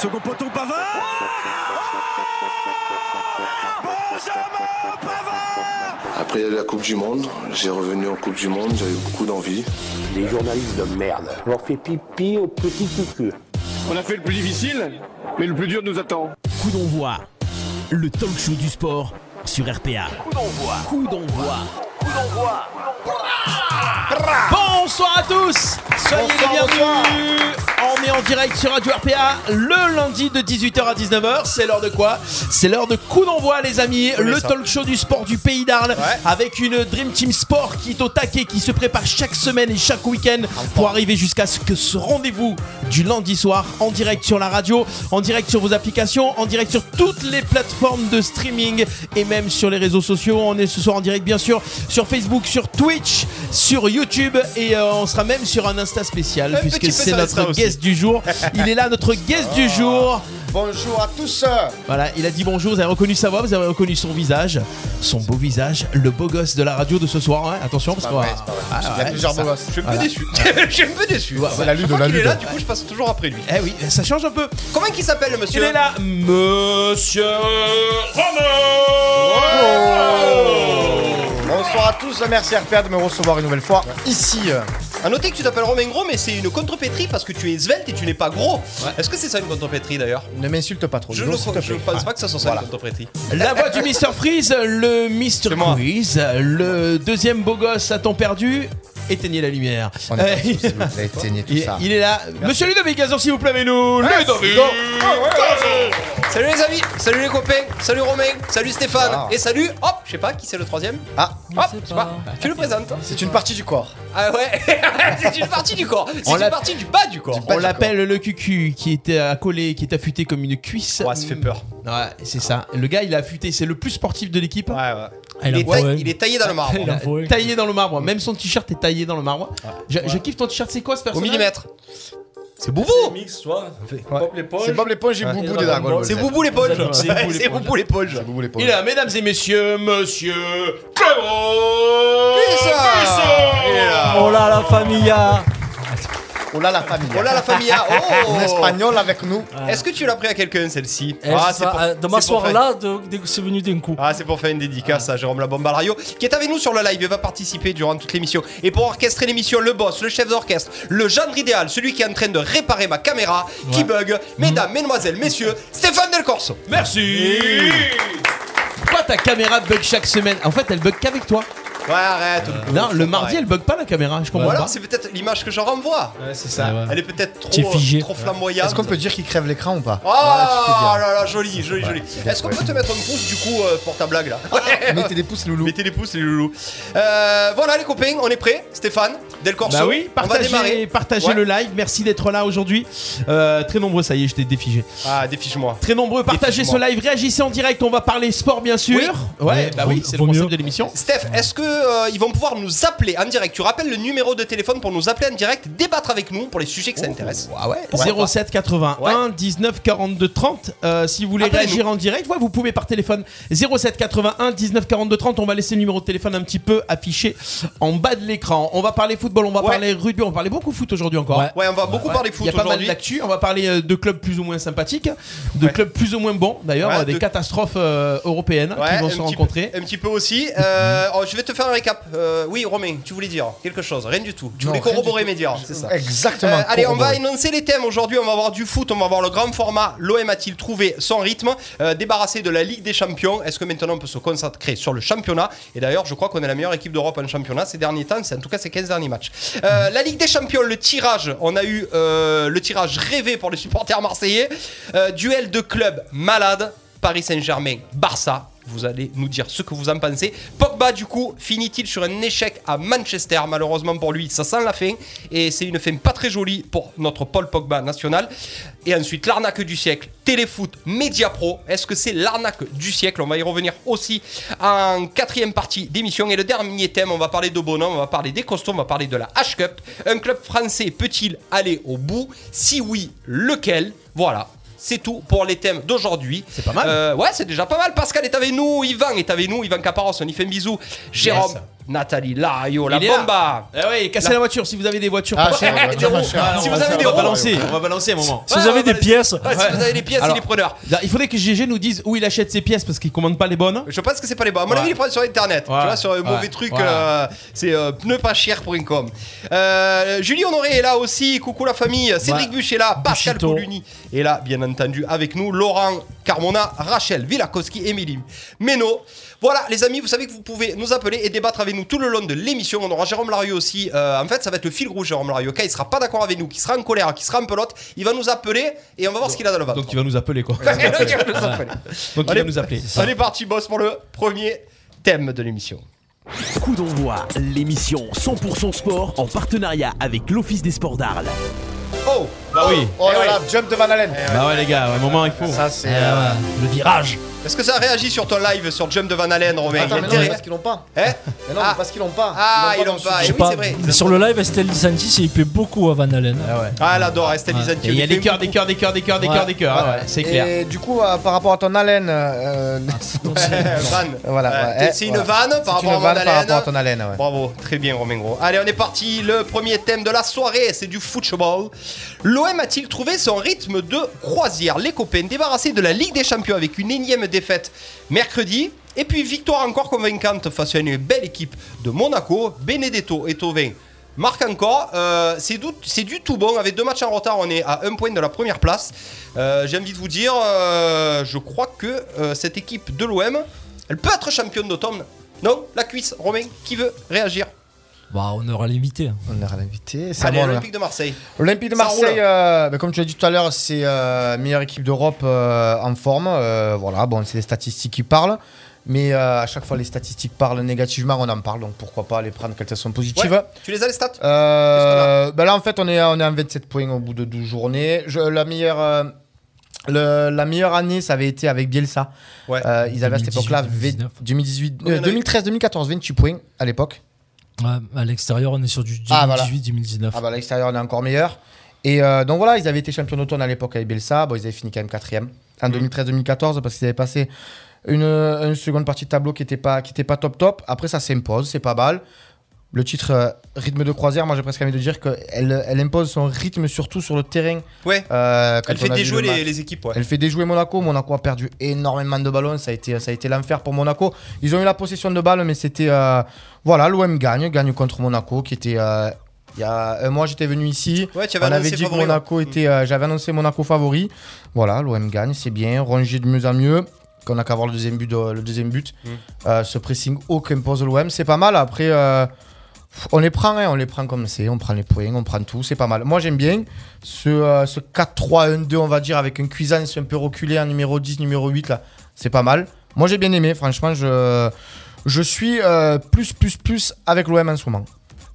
Second poteau, Pavard Benjamin Pavard Après la Coupe du Monde, j'ai revenu en Coupe du Monde, j'avais beaucoup d'envie. Les journalistes de merde. On leur fait pipi au petit cucu. On a fait le plus difficile, mais le plus dur nous attend. Coup d'envoi, le talk show du sport sur RPA. Coup d'envoi. Coup d'envoi. Bonsoir à tous. Soyez les bienvenus. On est en direct sur Radio RPA le lundi de 18h à 19h. C'est l'heure de quoi? C'est l'heure de coup d'envoi, les amis. Le talk show du sport du pays d'Arles avec une Dream Team Sport qui est au taquet, qui se prépare chaque semaine et chaque week-end pour arriver jusqu'à ce que ce rendez-vous du lundi soir en direct sur la radio, en direct sur vos applications, en direct sur toutes les plateformes de streaming et même sur les réseaux sociaux. On est ce soir en direct, bien sûr, sur Facebook, sur Twitch, sur YouTube et euh, on sera même sur un Insta spécial Un puisque petit peu c'est sur Insta notre aussi. guest du jour. Il est là, notre guest du jour. Bonjour à tous. Voilà, il a dit bonjour, vous avez reconnu sa voix, vous avez reconnu son visage, son beau visage, le beau gosse de la radio de ce soir. hein. Attention, parce qu'on va-. Ah, Il y a ouais, plusieurs ça- beaux gosses. Je suis un peu Voilà. déçu. Je suis un peu déçu. Ouais, la lutte de la qu'il est là, du coup, je passe toujours après lui. Eh oui, ça change un peu. Comment il s'appelle, le Il monsieur est là, Monsieur Bonsoir à tous. Merci RPA de me recevoir une nouvelle fois ici. À noter que tu t'appelles Romain Gros, mais c'est une contrepétrie parce que tu es svelte et tu n'es pas gros. Est-ce que c'est ça une contrepétrie d'ailleurs? Ne m'insulte pas trop. Je ne s'il te je plaît. pense pas que ça soit ça Voilà. une contrepétrie. La voix du Mr Freeze, le Mr moi. Quiz, le deuxième beau gosse à temps perdu. Éteignez la lumière. On est Euh, parti, s'il vous plaît, éteignez tout il, ça. il est là. Monsieur Ludovic Gazan, s'il vous plaît, avec nous. Ludovic Salut les amis, salut les copains, salut Romain, salut Stéphane Ah. et salut, hop, je sais pas qui c'est le troisième. Ah, Hop, je sais pas. Tu le présentes c'est une partie du corps. Ah ouais, c'est une partie du corps. C'est On une l'a- partie du bas du corps. Du bas On l'appelle le cucu qui était accolé, qui est affûté comme une cuisse. Ouais, ça fait peur. Ouais, c'est ça. Le gars, il est affûté, c'est le plus sportif de l'équipe. Ouais, ouais. Ah, Il, a est taillé, il est taillé dans le marbre. Il a. Taillé dans le marbre. Même son t-shirt est taillé dans le marbre. Je, je kiffe ton t-shirt. C'est quoi ce Au personnage millimètre. C'est Boubou mix, toi. Ouais. L'éponge. C'est Bob l'éponge et Ouais. Boubou Et des Dragon Dragon Ball. C'est Boubou l'éponge. C'est Ouais, Boubou C'est l'éponge. Boubou l'éponge. C'est Boubou l'éponge. Il est là, mesdames et messieurs, monsieur Clément Qui ça Il est là. Oh là la familla Oh là la famille. Oh là la famille. Oh Un espagnol avec nous. Est-ce que tu l'as pris à quelqu'un celle-ci Eh, Ah, ça, pour- euh, m'asseoir pour faire- là, c'est venu d'un coup. Ah, c'est pour faire une dédicace à Jérôme Labombalario qui est avec nous sur le live et va participer durant toute l'émission. Et pour orchestrer l'émission, le boss, le chef d'orchestre, le gendre idéal, celui qui est en train de réparer ma caméra qui bug, mesdames, mesdemoiselles, messieurs, Stéphane Del Corso. Merci Pourquoi ta caméra bug chaque semaine En fait, elle bug qu'avec toi. Ouais, arrête. Non, le mardi, elle bug pas la caméra. Je Ou comprends alors, pas. c'est peut-être l'image que je renvoie. Ouais, c'est ça. Elle est peut-être trop, figé. trop flamboyante. Est-ce qu'on peut dire qu'il crève l'écran ou pas Oh Voilà, là là, joli, joli, joli. Est-ce qu'on peut te mettre un pouce du coup euh, pour ta blague là Mettez des pouces, loulou. Mettez les pouces les loulous. Euh, voilà les copains, on est prêts. Stéphane, Del Corso. Bah oui, on va partagez, démarrer. partagez Ouais. le live. Merci d'être là aujourd'hui. Euh, très nombreux, ça y est, je t'ai défigé. Ah, défiche-moi. Très nombreux, partagez ce live, réagissez en direct. On va parler sport, bien sûr. Ouais, bah vaut- oui, c'est le concept mieux. de l'émission. Steph, est-ce que euh, ils vont pouvoir nous appeler en direct? Tu rappelles le numéro de téléphone pour nous appeler en direct, débattre avec nous pour les sujets que ça intéresse? Ah ouais, Ouais. 07 81 19 42 30. Euh, si vous voulez réagir en direct, ouais, vous pouvez par téléphone 07 81 19 42 30. On va laisser le numéro de téléphone un petit peu affiché en bas de l'écran. On va parler football, on va Ouais. parler rugby, on va parler beaucoup foot aujourd'hui encore. Ouais. Ouais, on va beaucoup Ouais. parler Il foot y a pas mal aujourd'hui. d'actu. On va parler euh, de clubs plus ou moins sympathiques, de Ouais. clubs plus ou moins bons d'ailleurs, Ouais, des de- catastrophes euh, européennes Ouais, qui vont se rencontrer. peu- un petit peu aussi. Euh, oh, je vais te faire un récap. Euh, oui, Romain, tu voulais dire quelque chose Rien du tout. Tu Non, voulais corroborer mes dires, c'est ça. Exactement. Euh, allez, on va énoncer les thèmes. Aujourd'hui, on va avoir du foot, on va avoir le grand format. L'OM a-t-il trouvé son rythme? Euh, Débarrassé de la Ligue des Champions. Est-ce que maintenant on peut se concentrer sur le championnat? Et d'ailleurs, je crois qu'on est la meilleure équipe d'Europe en championnat ces derniers temps. C'est en tout cas ces 15 derniers matchs. Euh, la Ligue des Champions, le tirage. On a eu euh, le tirage rêvé pour les supporters marseillais. Euh, duel de clubs malades. Paris Saint-Germain, Barça. Vous allez nous dire ce que vous en pensez. Pogba, du coup, finit-il sur un échec à Manchester? Malheureusement pour lui, ça sent la fin. Et c'est une fin pas très jolie pour notre Paul Pogba national. Et ensuite, l'arnaque du siècle, Téléfoot, Media Pro. Est-ce que c'est l'arnaque du siècle? On va y revenir aussi en quatrième partie d'émission. Et le dernier thème, on va parler de bonhomme, on va parler des costauds, on va parler de la H-Cup. Un club français peut-il aller au bout? Si oui, lequel? Voilà. C'est tout pour les thèmes d'aujourd'hui. C'est pas mal. Euh, ouais, c'est déjà pas mal. Pascal est avec nous, Yvan est avec nous, Yvan Caparos, on y fait un bisou. Jérôme, Yes. Nathalie Lario, la bomba. Eh ouais, cassez La- la voiture si vous avez des voitures. Ah, pas cher, Des roues. pas cher. Ah, non, Si on vous va- avez on des va roues. balancer, on va balancer un moment. Si Ouais, vous on avez va des pièces, Ouais, si vous avez des pièces, Alors- il est preneur. Là, Il faudrait que GG nous dise où il achète ses pièces parce qu'il commande pas les bonnes. Je pense que c'est pas les bons. À mon Ouais. avis, il les prend sur internet. Tu vois, sur un mauvais truc, euh, c'est euh, pneupascher.com. Euh, Julie Honoré est là aussi. Coucou la famille. Cédric. Buch est là. Pascal Buchito. Pouluni est là, bien entendu, avec nous. Laurent Carmona, Rachel Villakowski, Émilie Meno. Voilà, les amis, vous savez que vous pouvez nous appeler et débattre avec nous tout le long de l'émission. On aura Jérôme Larieux aussi. Euh, en fait, ça va être le fil rouge, Jérôme Larieux. Quand il sera pas d'accord avec nous, qui sera en colère, qui sera en pelote, il va nous appeler et on va voir ce qu'il a dans le ventre. Donc il va nous appeler quoi. Donc, il va nous appeler. Donc il Allez. va nous appeler. On est parti, boss, pour le premier thème de l'émission. Coup d'envoi, l'émission 100% sport en partenariat avec l'Office des sports d'Arles. Oh Bah oui. Oh Eh là oui. là, jump de Van Allen. Bah ouais les gars, un moment il faut. Ça, c'est. Eh euh, ouais, le virage. Est-ce que ça réagit sur ton live sur Jump de Van Allen, Romain Attends, mais non, mais parce qu'ils l'ont pas. Hein Mais non, Ah. mais parce qu'ils l'ont pas. Ah, ils l'ont dans pas. le Eh oui, pas, c'est vrai. Sur le live, Estelle Lisanti, il plaît beaucoup à Van Allen. Ah ouais. Ah, elle adore Estelle Ouais. Lizanti. Et il y a des fait cœurs, des cœurs, des cœurs, des cœurs, des cœurs, des cœurs. Ah ouais, c'est clair. Et du coup, euh, par rapport à ton haleine, euh. Voilà, Euh, ouais, eh, C'est une voilà. vanne c'est par rapport une Van par rapport à ton haleine. ouais. Bravo, très bien Romain Gros. Allez, on est parti. Le premier thème de la soirée, c'est du football. L'OM a-t-il trouvé son rythme de croisière? Les copains débarrassés de la Ligue des Champions avec une énième défaite mercredi. Et puis victoire encore convaincante face à une belle équipe de Monaco. Benedetto et Tovin marquent encore. Euh, c'est du, tout bon. Avec deux matchs en retard, on est à un point de la première place. Euh, J'ai envie de vous dire, euh, je crois que cette équipe de l'OM, elle peut être championne d'automne. Non La cuisse, Romain, qui veut réagir Bah, on aura l'invité. On est à l'invité. C'est Allez, l'Olympique de Marseille. L'Olympique de Marseille, euh, bah, comme tu l'as dit tout à l'heure, c'est euh, meilleure équipe d'Europe euh, en forme. Euh, voilà, bon, c'est les statistiques qui parlent. Mais euh, à chaque fois, les statistiques parlent négativement, on en parle. Donc pourquoi pas les prendre quand elles sont positives. Ouais, tu les as les stats Euh, bah là, en fait, on est, on est en 27 points au bout de 12 journées. Je- la, meilleure, euh, le- la meilleure année, ça avait été avec Bielsa. Ouais. Euh, ils avaient à cette 2018, époque-là 2019. 2018, Combien on a eu 2013, 2014, 28 points à l'époque. À l'extérieur, on est sur du 2018-2019. Ah, voilà. Ah bah à l'extérieur, on est encore meilleur. Et euh, donc voilà, ils avaient été champions d'automne à l'époque avec Bielsa. Bon, ils avaient fini quand même quatrième en Mhm. 2013-2014 parce qu'ils avaient passé une, une seconde partie de tableau qui n'était pas, qui était pas top top. Après, ça s'impose, c'est pas mal. Le titre euh, rythme de croisière, moi j'ai presque envie de dire qu'elle elle impose son rythme surtout sur le terrain. Ouais. Euh, Elle fait déjouer le les, les équipes, ouais. Elle fait déjouer Monaco. Monaco a perdu énormément de ballons. Ça a été, ça a été l'enfer pour Monaco. Ils ont eu la possession de balles, mais c'était. euh, voilà, l'OM gagne, gagne contre Monaco, qui était. euh, il y a un mois, j'étais venu ici. Ouais, tu avais On avait dit que favori, Monaco ouais. était. euh, J'avais annoncé Monaco favori. Voilà, l'OM gagne, c'est bien. Rangé de mieux en mieux. Qu'on a qu'à voir le deuxième but. de- le deuxième but. Mm. Euh, ce pressing haut qu'impose l'OM, c'est pas mal. Après. euh, on les prend, hein, on les prend comme c'est, on prend les points, on prend tout, c'est pas mal. Moi j'aime bien ce, euh, ce 4-3-1-2, on va dire, avec un Cuisance un peu reculé en numéro 10, numéro 8, là, c'est pas mal. Moi j'ai bien aimé, franchement, je, je suis euh, plus, plus, plus avec l'OM en ce moment.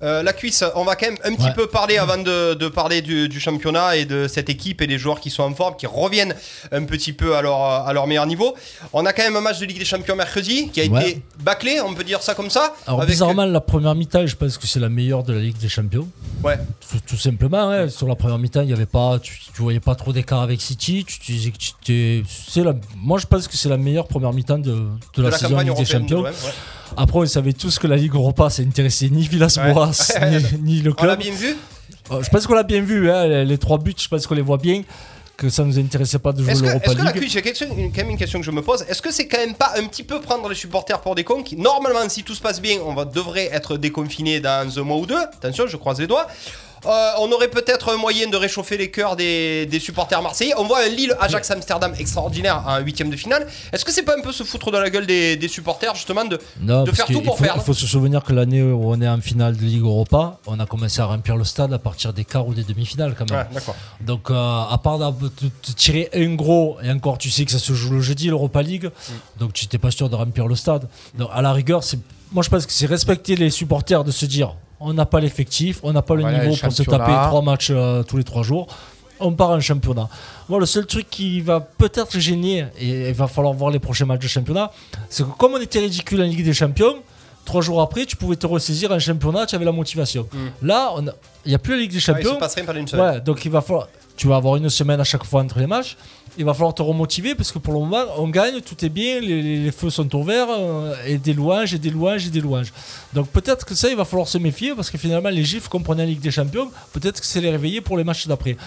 Euh, la cuisse, on va quand même un petit Ouais. peu parler avant de, de parler du, du championnat et de cette équipe et des joueurs qui sont en forme, qui reviennent un petit peu à leur, à leur meilleur niveau. On a quand même un match de Ligue des Champions mercredi qui a Ouais. été bâclé, on peut dire ça comme ça. Alors, avec- bizarrement, la première mi-temps, je pense que c'est la meilleure de la Ligue des Champions. Ouais. Tout, tout simplement, ouais. sur la première mi-temps, il y avait pas, tu, tu voyais pas trop d'écart avec City. Tu, disais que tu la, moi, je pense que c'est la meilleure première mi-temps de, de de la, la saison Ligue des Champions. Après, on savait tous que la Ligue Europa, ça intéressait ni Villas-Boas Ouais. ni, ni le On l'a club. bien vu. Euh, Je pense qu'on l'a bien vu, hein, les, les trois buts, je pense qu'on les voit bien. Que ça nous intéressait pas de jouer Est-ce que, l'Europa est-ce que la League. cuisse, j'ai quand même une question que je me pose, est-ce que c'est quand même pas un petit peu prendre les supporters pour des cons qui, normalement, si tout se passe bien, on va, devrait être déconfiné dans un mois ou deux? Attention, je croise les doigts. Euh, on aurait peut-être un moyen de réchauffer les cœurs des, des supporters marseillais. On voit un Lille-Ajax Amsterdam extraordinaire en huitième de finale. Est-ce que c'est pas un peu se foutre de la gueule des, des supporters justement de, Non, de parce faire tout pour perdre Il faut se souvenir que l'année où on est en finale de Ligue Europa, on a commencé à remplir le stade à partir des quarts ou des demi-finales quand même. Ouais. Donc, euh, à part de te tirer un gros, et encore tu sais que ça se joue le jeudi, l'Europa League, Mm. donc tu n'étais pas sûr de remplir le stade. Donc, à la rigueur, c'est, moi je pense que c'est respecter les supporters de se dire on n'a pas l'effectif, on n'a pas le niveau pour se taper trois matchs euh, tous les trois jours. On part en championnat. Moi, le seul truc qui va peut-être gêner, et il va falloir voir les prochains matchs de championnat, c'est que comme on était ridicule en Ligue des Champions, trois jours après, tu pouvais te ressaisir en championnat, tu avais la motivation. Là, on a- il n'y a plus la Ligue des Mm. Ah, il Champions. se passe rien pendant une semaine. Ouais, donc il va falloir. Tu vas avoir une semaine à chaque fois entre les matchs. Il va falloir te remotiver parce que pour le moment, on gagne, tout est bien, les, feux sont au vert, euh, et des louanges, et des louanges, et des louanges. Donc peut-être que ça, il va falloir se méfier parce que finalement, les gifs qu'on prenait en Ligue des Champions, peut-être que c'est les réveiller pour les matchs d'après.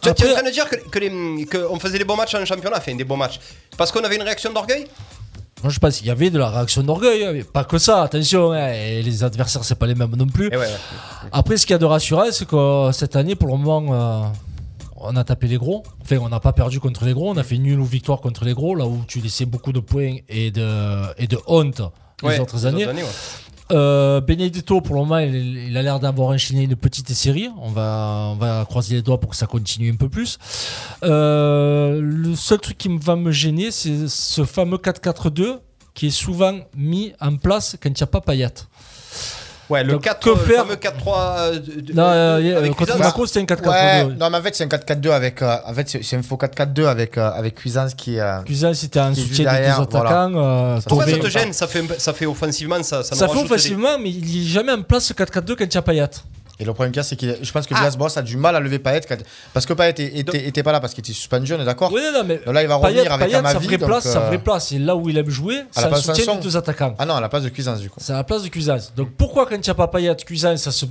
Tu es en train de dire que, que les- que on faisait des bons matchs en championnat, enfin des bons matchs, parce qu'on avait une réaction d'orgueil? Moi, je pense qu'il y avait de la réaction d'orgueil, hein, mais pas que ça, attention, hein, et les adversaires, c'est pas les mêmes non plus. Eh ouais, ouais. Après, ce qu'il y a de rassurant, c'est que euh, cette année, pour le moment, euh, on a tapé les gros. Enfin, on n'a pas perdu contre les gros, on a fait nul ou victoire contre les gros, là où tu laissais beaucoup de points et de, et de honte les Ouais, autres les années. autres années, ouais. Euh, Benedetto, pour le moment, il, il a l'air d'avoir enchaîné une petite série. On va, on va croiser les doigts pour que ça continue un peu plus. Euh, le seul truc qui va me gêner, c'est ce fameux 4-4-2 qui est souvent mis en place quand il n'y a pas Payet. Ouais, le Donc, 4, que le faire fameux 4-3 euh, de- de- Non, euh, euh, contre Monaco, c'était un 4-4-2. Ouais, non, mais en fait, c'est un 4-4-2 avec. euh, en fait, c'est c'est un faux 4-4-2 avec, euh, avec Cuisance qui. euh, Cuisance, c'était un soutien des deux attaquants. euh, Pourquoi ça Thauvin- te gêne ça fait, ça fait offensivement, ça, ça, Ça fait rajoute des- offensivement, mais il n'est jamais en place ce 4-4-2 quand il y a Payet. Et le problème qu'il y a, c'est que je pense que Ah. Villas-Boas a du mal à lever Payet parce que Payet était, était, était pas là parce qu'il était suspendu, on est d'accord Oui, non, mais Donc là, il va Payet, revenir avec Payet, sa Amavi. vraie donc, place, sa euh, vraie place, c'est là où il aime jouer, c'est un soutien des deux attaquants. Ah non, à la place de Cuisance, du coup. C'est à la place de Cuisance. Donc pourquoi quand il n'y a pas Payet, Cuisance, ça se,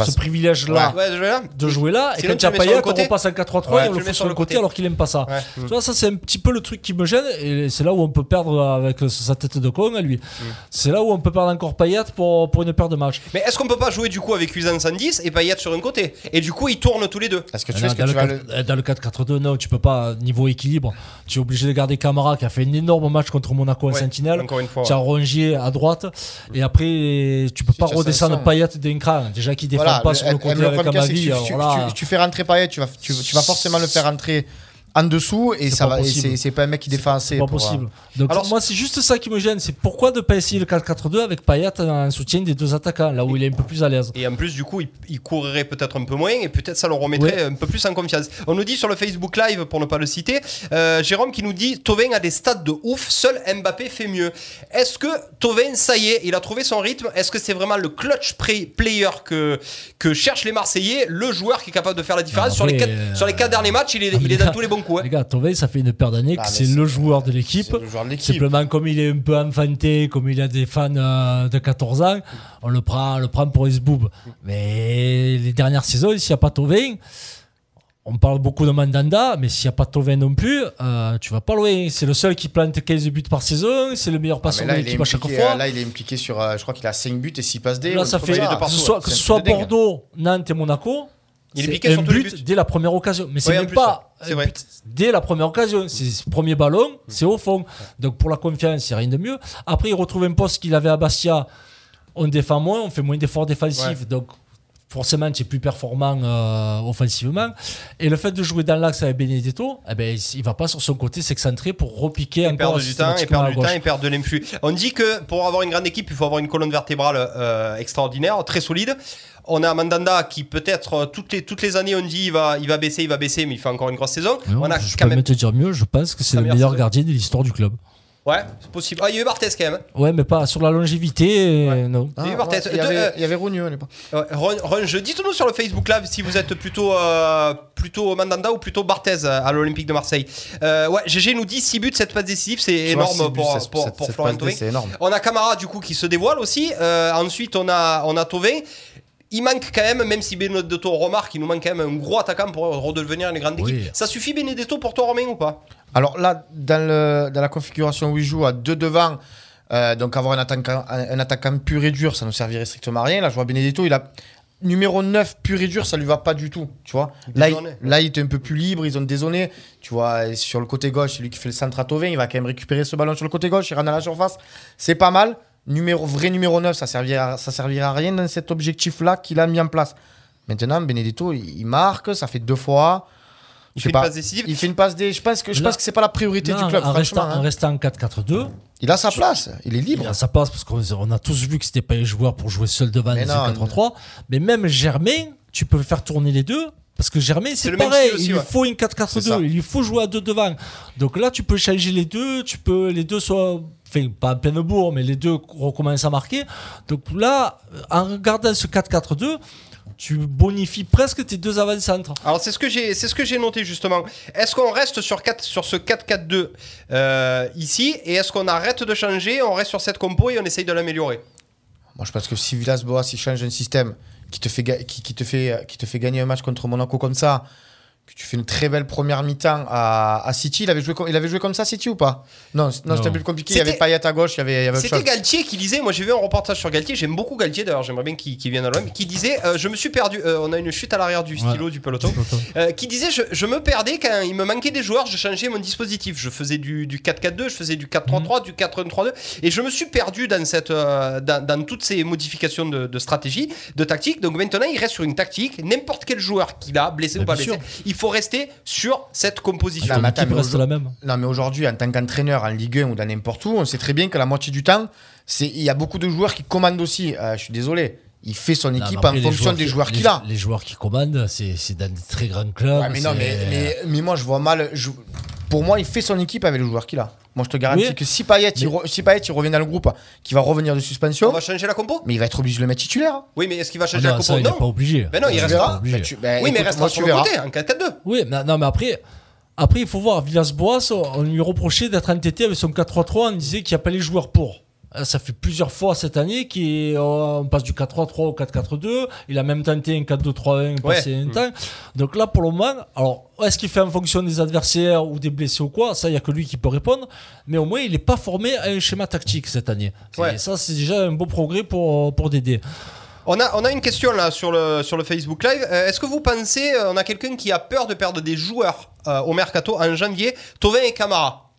Parce- ce privilège-là Ouais, de jouer là, et quand tu il y a le mets sur Payet, on repasse en 4-3-3 Ouais, et on le fout sur le côté côté. alors qu'il aime pas ça. Ouais. Tu vois, ça c'est un petit peu le truc qui me gêne, et c'est là où on peut perdre avec sa tête de con à lui. Mm. C'est là où on peut perdre encore Payet pour, pour une paire de matchs. Mais est-ce qu'on peut pas jouer du coup avec Cuisance en 10 et Payet sur un côté? Et du coup, ils tournent tous les deux. Est-ce que tu non, dans, le vas 4 le. euh, dans le 4-4-2, non, tu peux pas, niveau équilibre, tu es obligé de garder Camara qui a fait un énorme match contre Monaco en Sentinelle. encore une fois, Tu as Rongier à droite, et après, tu peux pas as redescendre. Payet d'un cran. Déjà qu'il défend Voilà, pas sur le côté avec Amavi. tu- alors tu- là, tu- tu fais rentrer Payet, tu vas, tu vas forcément le faire rentrer en dessous et C'est ça pas va. c'est- pas un mec qui défend assez. c'est pas euh, possible. Donc Alors, moi, c'est juste ça qui me gêne. C'est pourquoi de pas essayer le 4-4-2 avec Payet en soutien des deux attaquants, là où il est un peu plus à l'aise? Et en plus, du coup, ils, ils courraient peut-être un peu moins et peut-être ça leur remettrait Ouais. un peu plus en confiance. On nous dit sur le Facebook Live, pour ne pas le citer, euh, Jérôme qui nous dit Tovin a des stats de ouf, seul Mbappé fait mieux. Est-ce que Tovin, ça y est, il a trouvé son rythme? Est-ce que c'est vraiment le clutch play- player que, que cherchent les Marseillais, le joueur qui est capable de faire la différence Non, sur, les quatre, euh, sur les quatre derniers matchs, il est, ah, il est dans tous les bons hein. Les gars, Tovey, ça fait une paire d'années que Ah, mais c'est le joueur de l'équipe. Simplement, comme il est un peu enfanté, comme il a des fans euh, de 14 ans, on le prend, on le prend pour Isboob. Mais les dernières saisons, s'il n'y a pas Tovin, on parle beaucoup de Mandanda, mais s'il n'y a pas Tovin non plus, euh, tu vas pas loin. C'est le seul qui plante 15 buts par saison, c'est le meilleur Ah, passeur là, de l'équipe à chaque fois. euh, là, il est impliqué sur. euh, je crois qu'il a 5 buts et 6 passes D. Là, ça fait que soit, que ce. Bordeaux, Nantes et Monaco. Il est piqué sur un les but buts. dès la première occasion. Mais c'est Ouais, même plus, pas un vrai. but dès la première occasion. C'est le premier ballon, c'est au fond. Donc pour la confiance, il n'y a rien de mieux. Après, il retrouve un poste qu'il avait à Bastia. On défend moins, on fait moins d'efforts défensifs. Donc forcément, tu es plus performant euh, offensivement. Et le fait de jouer dans l'axe avec Benedetto, eh ben, il va pas sur son côté s'excentrer pour repiquer Et encore perdre du temps, perdre à du temps, et perdre de l'influx. On dit que pour avoir une grande équipe, il faut avoir une colonne vertébrale euh, extraordinaire, très solide. On a Mandanda qui peut-être euh, toutes les, toutes les années on dit il va, il va baisser, il va baisser, mais il fait encore une grosse saison. Non, on a je quand peux même. te dire mieux, je pense que c'est le meilleur saison. gardien de l'histoire du club. Ouais, c'est possible. Ah, il y a eu Barthez quand même. hein. Ouais, mais pas sur la longévité, euh, non. Ah, Il y a eu Barthez. ouais, il y Euh, avait- euh, il y avait Rougnu à l'époque. Ouais, Ron, Ron, je dites-nous sur le Facebook Live si vous êtes plutôt euh, plutôt Mandanda ou plutôt Barthez à l'Olympique de Marseille. Euh, ouais, GG nous dit 6 buts, 7 passes décisives, c'est vois, énorme buts, pour, pour, pour D, Thauvin. C'est énorme. On a Camara du coup qui se dévoile aussi. Euh, ensuite on a on a Thauvin. Il manque quand même, même si Benedetto remarque, il nous manque quand même un gros attaquant pour redevenir une grande équipe. Oui. Ça suffit Benedetto pour toi Romain ou pas? Alors là, dans, le, dans la configuration où il joue à deux devant, euh, donc avoir un attaquant, un, un attaquant pur et dur, ça ne servirait strictement à rien. Là, je vois Benedetto, il a numéro 9 pur et dur, ça lui va pas du tout. Tu vois là il, là, il était un peu plus libre, ils ont dézonné. Tu vois, et sur le côté gauche, c'est lui qui fait le centre à Tovin, il va quand même récupérer ce ballon sur le côté gauche, il rentre dans la surface. C'est pas mal. Numéro, vrai numéro 9, ça servira, ça servira à rien dans cet objectif-là qu'il a mis en place. Maintenant, Benedetto, il, il marque, ça fait deux fois. Il Je fait une pas. passe décisive. Il fait une passe des. Je pense que je Là- pense que c'est pas la priorité du club. en, restant, franchement, en hein. restant en 4-4-2, Il a sa place. Il est il libre. a sa place parce qu'on on a tous vu que c'était pas un joueur pour jouer seul devant les non, 4-3. Mais même Germain, tu peux faire tourner les deux. Parce que Germain, c'est le même pareil, aussi, il lui ouais. faut une C'est ça. 4-4-2, il lui faut jouer à deux devant. Donc là, tu peux changer les deux, tu peux les deux soient, enfin pas en pleine bourre, mais les deux recommencent à marquer. Donc là, en regardant ce 4-4-2, tu bonifies presque tes deux avant-centres. Alors c'est ce que j'ai, c'est ce que j'ai noté justement. Est-ce qu'on reste sur 4, sur ce 4-4-2 euh, ici? Et est-ce qu'on arrête de changer, on reste sur cette compo et on essaye de l'améliorer? Moi, je pense que si Villas-Boas il change un système qui te fait qui te fait qui te fait gagner un match contre Monaco comme ça, que tu fais une très belle première mi-temps à, à City, il avait joué comme, il avait joué comme ça City ou pas? Non, c- non, c'était Non. plus compliqué. Il y avait Payet à gauche, il y avait, C'était. Galtier qui disait, moi j'ai vu un reportage sur Galtier, j'aime beaucoup Galtier d'ailleurs, j'aimerais bien qu'il qu'il vienne à l'OM, qui disait, euh, je me suis perdu, euh, on a une chute à l'arrière du stylo du peloton, euh, qui disait, je, je me perdais quand il me manquait des joueurs, je changeais mon dispositif, je faisais du, du 4-4-2, je faisais du 4-3-3, du 4-1-3-2, et je me suis perdu dans, cette, euh, dans, dans toutes ces modifications de, de stratégie, de tactique, donc maintenant il reste sur une tactique, n'importe quel joueur qu'il a, blessé ou pas blessé, sûr. il faut rester sur cette composition. Non, mais attends, L'équipe mais reste aujourd'hui- la même. Non, mais aujourd'hui, en tant qu'entraîneur en Ligue 1 ou dans n'importe où, on sait très bien que la moitié du temps, c'est il y a beaucoup de joueurs qui commandent aussi. Euh, je suis désolé. Il fait son équipe après, en fonction des qui- joueurs qu'il a. Les joueurs qui commandent, c'est dans des très grands clubs. Ouais, mais non, c'est- mais, mais, mais moi, je vois mal. je- pour moi, il fait son équipe avec les joueurs qu'il a. Moi, je te garantis Oui. que si Payet, il, re- si Payet, il revient dans le groupe, qui va revenir de On suspension, va changer la compo? mais il va être obligé de le mettre titulaire. Oui, mais est-ce qu'il va Ah changer la compo? ça, il n'est Non. pas obligé. Ben non, il restera. tu- Oui, mais écoute, reste moi, sur le côté, en 4-4-2. Oui, mais, non, mais après, après, il faut voir. Villas-Boas, on lui reprochait d'être entêté avec son 4-3-3. On disait qu'il n'y a pas les joueurs pour. Euh, Ça fait plusieurs fois cette année qu'on passe du 4-3-3 au 4-4-2. Il a même tenté un 4-2-3-1 passé un temps. Donc là, pour le moment, alors, est-ce qu'il fait en fonction des adversaires ou des blessés ou quoi? Ça, il n'y a que lui qui peut répondre. Mais au moins, il n'est pas formé à un schéma tactique cette année. Ouais. Et ça, c'est déjà un beau progrès pour, pour Dédé. On a, on a une question là sur le, sur le Facebook Live. Euh, Est-ce que vous pensez, euh, on a quelqu'un qui a peur de perdre des joueurs euh, au mercato en janvier? Tovin et Camara.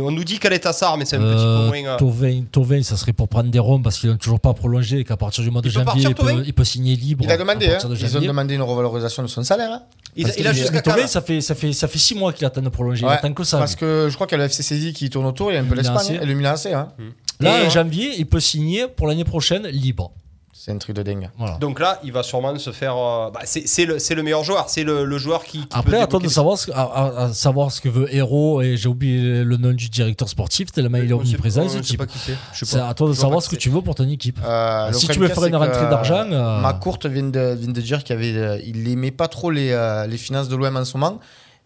On nous dit qu'elle est à Sar, mais c'est un petit peu Euh, moins. euh, Tovin, Tovin, ça serait pour prendre des ronds parce qu'ils n'ont toujours pas prolongé et qu'à partir du mois de Il peut janvier, partir, il peut, Thauvin il peut signer libre. Il a demandé, hein. de ils ont demandé une revalorisation de son salaire. hein. il, a jusqu'à là ça fait, ça, fait, ça fait six mois qu'il attend de prolonger. Ouais, il attend que ça. Parce lui. que je crois qu'il y a le FC Séville qui tourne autour, il y a un peu l'Espagne le Milan AC. hein. Là, en janvier, il peut signer pour l'année prochaine libre. C'est un truc de dingue. Voilà. Donc là, il va sûrement se faire. euh, bah, c'est c'est le, c'est le meilleur joueur. C'est le, le joueur qui. qui Après, peut attends débloquer de des- savoir ce, que- à, à- à savoir ce que veut Héros et j'ai oublié le nom du directeur sportif tellement il est On sait- omniprésent on ce sait type. pas qui c'est. Je sais C'est pas. à toi de Je vois savoir pas ce qui que tu veux pour ton équipe. Euh, Si tu veux qu'il y a, faire une c'est rentrée que, d'argent, euh, euh, Ma courte vient de, vient de dire qu'il avait, euh, il aimait pas trop les, euh, les finances de l'OM en ce moment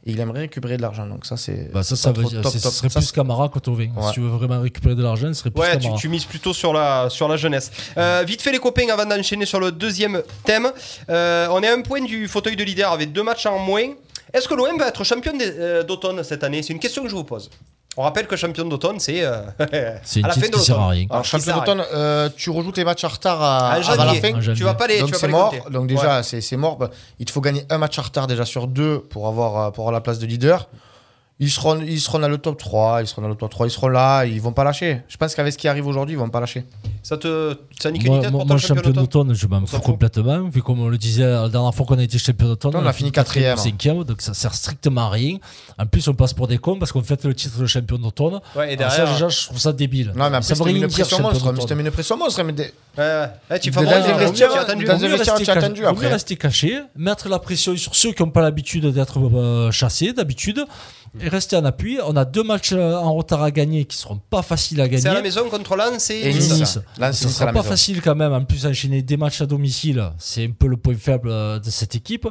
et il aimerait récupérer de l'argent. Donc ça, c'est. Bah, ça, ça, veut dire- top, top. ce serait Ça, plus Camara Tovin. Ouais. Si tu veux vraiment récupérer de l'argent, ce serait plus Ouais, tu, Camara. tu mises plutôt sur la, sur la jeunesse. Euh, vite fait les copains avant d'enchaîner sur le deuxième thème. Euh, on est à un point du fauteuil de leader avec deux matchs en moins. Est-ce que l'OM va être champion euh, d'automne cette année? C'est une question que je vous pose. On rappelle que champion d'automne, c'est euh, C'est une à la fin titre de qui sert à l'automne. rien. Alors, Qui champion sert à d'automne, euh, tu rejoues tes matchs en retard à, En avant la janvier. fin. Tu vas pas les, tu Donc vas c'est les mort. compter. Donc déjà, c'est c'est mort. Bah, il te faut gagner un match en retard déjà sur deux pour avoir, euh, pour avoir la place de leader. Ils seront, ils seront dans le top 3, ils seront dans le top 3, ils seront là, ils vont pas lâcher. Je pense qu'avec ce qui arrive aujourd'hui, ils vont pas lâcher. Ça te, ça nique une Moi, tête moi, pour moi, champion d'automne je m'en fous complètement. Vu comme on le disait la dernière fois qu'on a été champion d'automne, On a fini quatrième. cinquième, donc ça sert strictement à rien. En plus, on passe pour des cons parce qu'on fait le titre de champion d'automne. Ouais, et Alors ça, derrière. déjà, je trouve ça débile. Non, mais après, ça une pression monstre. Mais c'était une pression monstre. Mais des- Ouais, ouais. Eh, tu Dans favorises un les vestiaires, tu as attendu. dans après. rester caché, mettre la pression sur ceux qui n'ont pas l'habitude d'être euh, chassés d'habitude et rester en appui. On a deux matchs euh, en retard à gagner qui seront pas faciles à C'est à la gagner. maison contre Lens et, Et Nice. Nice. Nice. Là, Ce sera pas maison. facile quand même. En plus, enchaîner des matchs à domicile, c'est un peu le point faible euh, de cette équipe.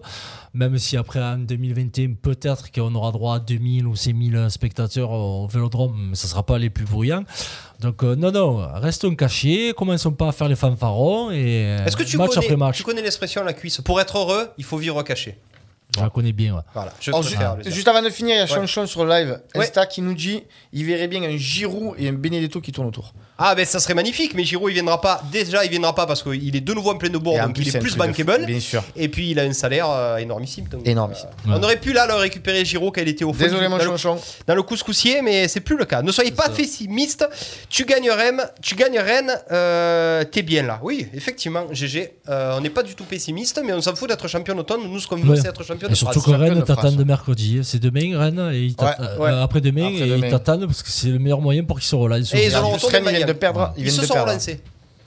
Même si après, en 2021, peut-être qu'on aura droit à 2000 ou 6000 spectateurs au vélodrome, mais ce sera pas les plus bruyants. Donc, euh, non, non, restons cachés, commençons pas à faire les fanfarons et Est-ce que tu match après connais, match. tu connais l'expression la cuisse? Pour être heureux, il faut vivre caché. Je la connais bien. ouais. Voilà. Je ju- juste avant de finir, il y a Ouais. Chanchon sur le live. Ouais. Insta qui nous dit il verrait bien un Giroud et un Benedetto qui tournent autour. Ah ben ça serait magnifique, mais Giroud il viendra pas. Déjà il viendra pas parce qu'il est de nouveau en pleine bourre, Et en donc il est plus de bankable. Bien sûr. Et puis il a un salaire euh, énormissime. donc, Énormissime. euh, On aurait pu là le récupérer Giroud quand il était au fond Désolé, mon dans, le, Chanchon. dans le couscoussier, mais c'est plus le cas. Ne soyez pas pessimistes. Tu gagnes Rennes, tu gagnes Rennes, euh, t'es bien là. Oui, effectivement, GG. euh, on n'est pas du tout pessimiste, mais on s'en fout d'être champion d'automne. Nous ce qu'on veut Ouais. c'est être champion Et de surtout France. que Rennes de t'attendent mercredi. C'est demain, Rennes, et Ouais, euh, après-demain, et ils t'attendent parce que c'est le meilleur moyen pour qu'ils se relancent. Et ils auront ils viennent Mayenne. de perdre. Ils Ils viennent se sont relancés.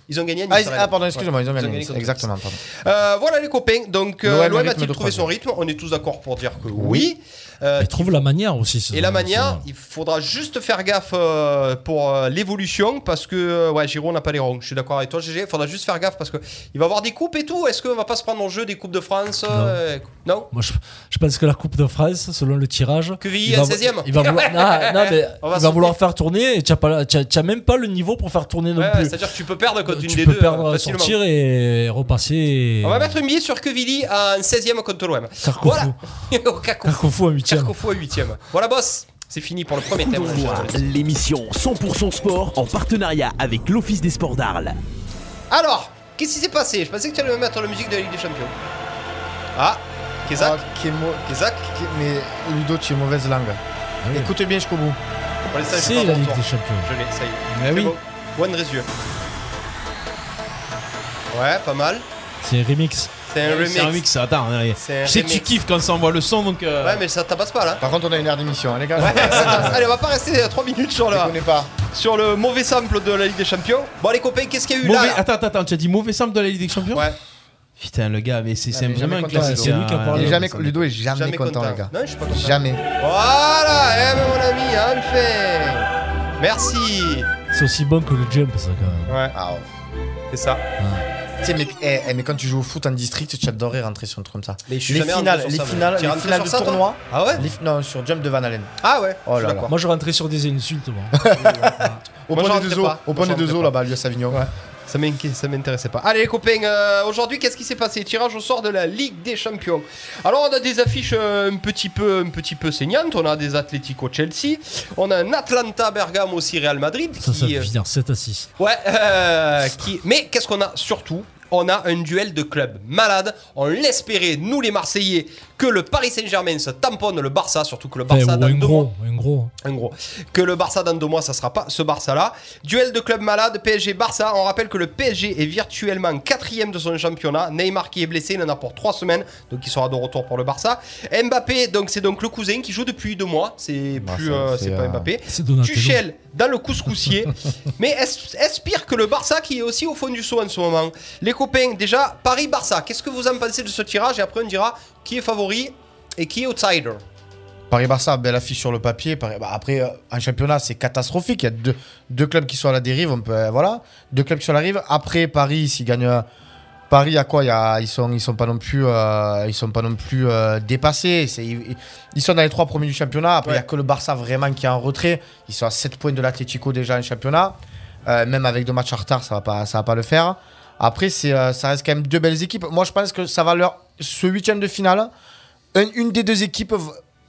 Ils ont gagné Ah, ils- ah, pardon, excusez-moi, ils ont gagné. Exactement, pardon. Euh, voilà les copains. Donc euh, L'OM, a-t-il trouvé son rythme? On est tous d'accord pour dire que oui. Euh, il trouve la manière aussi. Et la manière, il faudra juste faire gaffe euh, pour euh, l'évolution parce que ouais, Giroud n'a pas les ronds. Je suis d'accord avec toi, GG. Il faudra juste faire gaffe parce que il va avoir des coupes et tout. Est-ce qu'on va pas se prendre en jeu des coupes de France Non. Moi, je, pense que la coupe de France, selon le tirage, Quevilly il va, 16 il va vouloir, il va vouloir faire tourner. Et tu n'as même pas le niveau pour faire tourner non ouais, plus. C'est-à-dire que tu peux perdre contre une des deux. Tu peux perdre, sortir et repasser. On va mettre une billette sur Quevilly en 16e contre l'OM. Voilà. Carcoufou. à 8 Tcherkov 8 Voilà, boss c'est fini pour le premier thème. L'émission 100% sport en partenariat avec l'Office des sports d'Arles. Alors, qu'est-ce qui s'est passé? Je pensais que tu allais me mettre la musique de la Ligue des Champions. Ah, Kézak. Ah, Kézak. Mais Ludo, tu es mauvaise langue. Ah oui. Écoute bien jusqu'au bout. C'est la Ligue des Champions. Je l'ai, ça y est. Ah mais oui. One Résieux. Ouais, pas mal. C'est un remix. C'est un remix. C'est un mix, attends. hein, Je sais que tu remix. kiffes quand ça envoie le son, donc. euh, Ouais, mais ça tabasse pas là. Par contre, on a une heure d'émission, hein, les gars. Ouais, ça- allez, on va pas rester 3 minutes sur, pas. sur le mauvais sample de la Ligue des Champions. Bon, les copains, qu'est-ce qu'il y a eu Mauvais... là, là Attends, attends, attends, tu as dit mauvais sample de la Ligue des Champions Ouais, Putain, le gars, mais c'est vraiment jamais un content, classique. c'est lui qui a hein, parlé. Il est jamais, Ludo est jamais, jamais content, content. les gars. Non, je suis pas content. Jamais. Voilà, eh ben, mon ami, enfin. Merci. C'est aussi bon que le jump, ça, quand même. Ouais, Ah, ouais. c'est ça. Sais, mais, eh, eh, mais quand tu joues au foot en district, tu adorais rentrer sur un truc comme ça. Mais je suis les jamais rentré finales, sur les ça, finales, les rentré finales sur de ça, toi tournoi. Ah ouais les- non, sur Jump de Van Halen. Ah ouais, Oh je suis là là. d'accord. Moi, je rentrais sur des insultes. Moi. Au Moi, point j'en des deux eaux, pas. au Moi, point des j'en deux rentrais eaux là-bas, lui à Savignon. Ça m'intéressait pas. Allez les copains, euh, aujourd'hui qu'est-ce qui s'est passé? Tirage au sort de la Ligue des Champions. Alors on a des affiches euh, un petit peu un petit peu saignantes. On a des Atlético Chelsea, on a un Atlanta Bergame aussi Real Madrid. Ça, ça euh, finir 7 à 6. ouais, euh, qui. Mais qu'est-ce qu'on a surtout? On a un duel de clubs malade. On l'espérait, nous les Marseillais, que le Paris Saint-Germain se tamponne le Barça, surtout que le Barça dans un deux mois- un gros. en gros. Que le Barça dans deux mois, ça sera pas ce Barça-là. Duel de club malade, PSG-Barça. On rappelle que le PSG est virtuellement quatrième de son championnat. Neymar qui est blessé, il en a pour trois semaines, donc il sera de retour pour le Barça. Mbappé, donc c'est donc le cousin qui joue depuis deux mois. C'est Bah, plus, euh, c'est, c'est pas euh, Mbappé. Tuchel dans le couscoussier. Mais est-ce est-ce pire que le Barça qui est aussi au fond du saut en ce moment? Les copains, déjà, Paris-Barça, qu'est-ce que vous en pensez de ce tirage? Et après, on dira qui est favori et qui est outsider. Paris-Barça, belle affiche sur le papier. Paris- bah, après, euh, en championnat, c'est catastrophique. Il y a deux, deux clubs qui sont à la dérive. On peut, euh, voilà, deux clubs qui sont à la dérive. Après, Paris, s'ils gagnent. euh, Paris, à quoi? Il y a, ils sont, ils sont pas non plus, euh, ils sont pas non plus euh, dépassés. Ils, ils sont dans les trois premiers du championnat. Après, il y a que le Barça vraiment qui est en retrait. Ils sont à 7 points de l'Atlético déjà en championnat. Euh, même avec deux matchs en retard, ça va pas, ça va pas le faire. Après, c'est, euh, ça reste quand même deux belles équipes. Moi, je pense que ça va leur, ce huitième de finale, un- une des deux équipes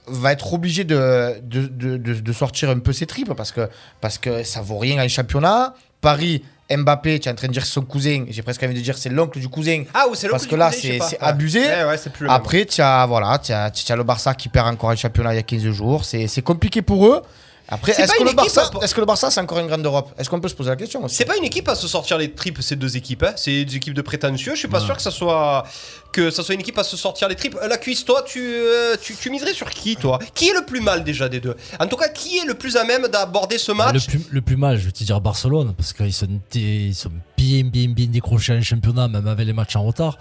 va être obligée de, de, de, sortir un peu ses tripes parce que, parce que ça vaut rien en championnat. Paris, Mbappé, tu es en train de dire son cousin, j'ai presque envie de dire c'est l'oncle du cousin. Ah, ou c'est le Parce que du là, c'est- abusé. Ouais, ouais, c'est plus le. Après, tu as, voilà, as, as le Barça qui perd encore un championnat il y a 15 jours. C'est compliqué pour eux. Après, C'est est-ce que, le Barça, que le c'est encore une grande Europe? Est-ce qu'on peut se poser la question C'est pas une équipe à se sortir les tripes, ces deux équipes. hein. C'est des équipes de prétentieux. Je suis pas sûr que ça soit que ça soit une équipe à se sortir les tripes. Euh, La cuisse, toi, tu, euh, tu, tu miserais sur qui, toi? Qui est le plus mal déjà des deux? En tout cas, qui est le plus à même d'aborder ce Bah, Le match? plus, le plus mal, je vais te dire Barcelone, parce qu'ils sont, ils sont bien, bien, bien décrochés en championnat, même avec les matchs en retard.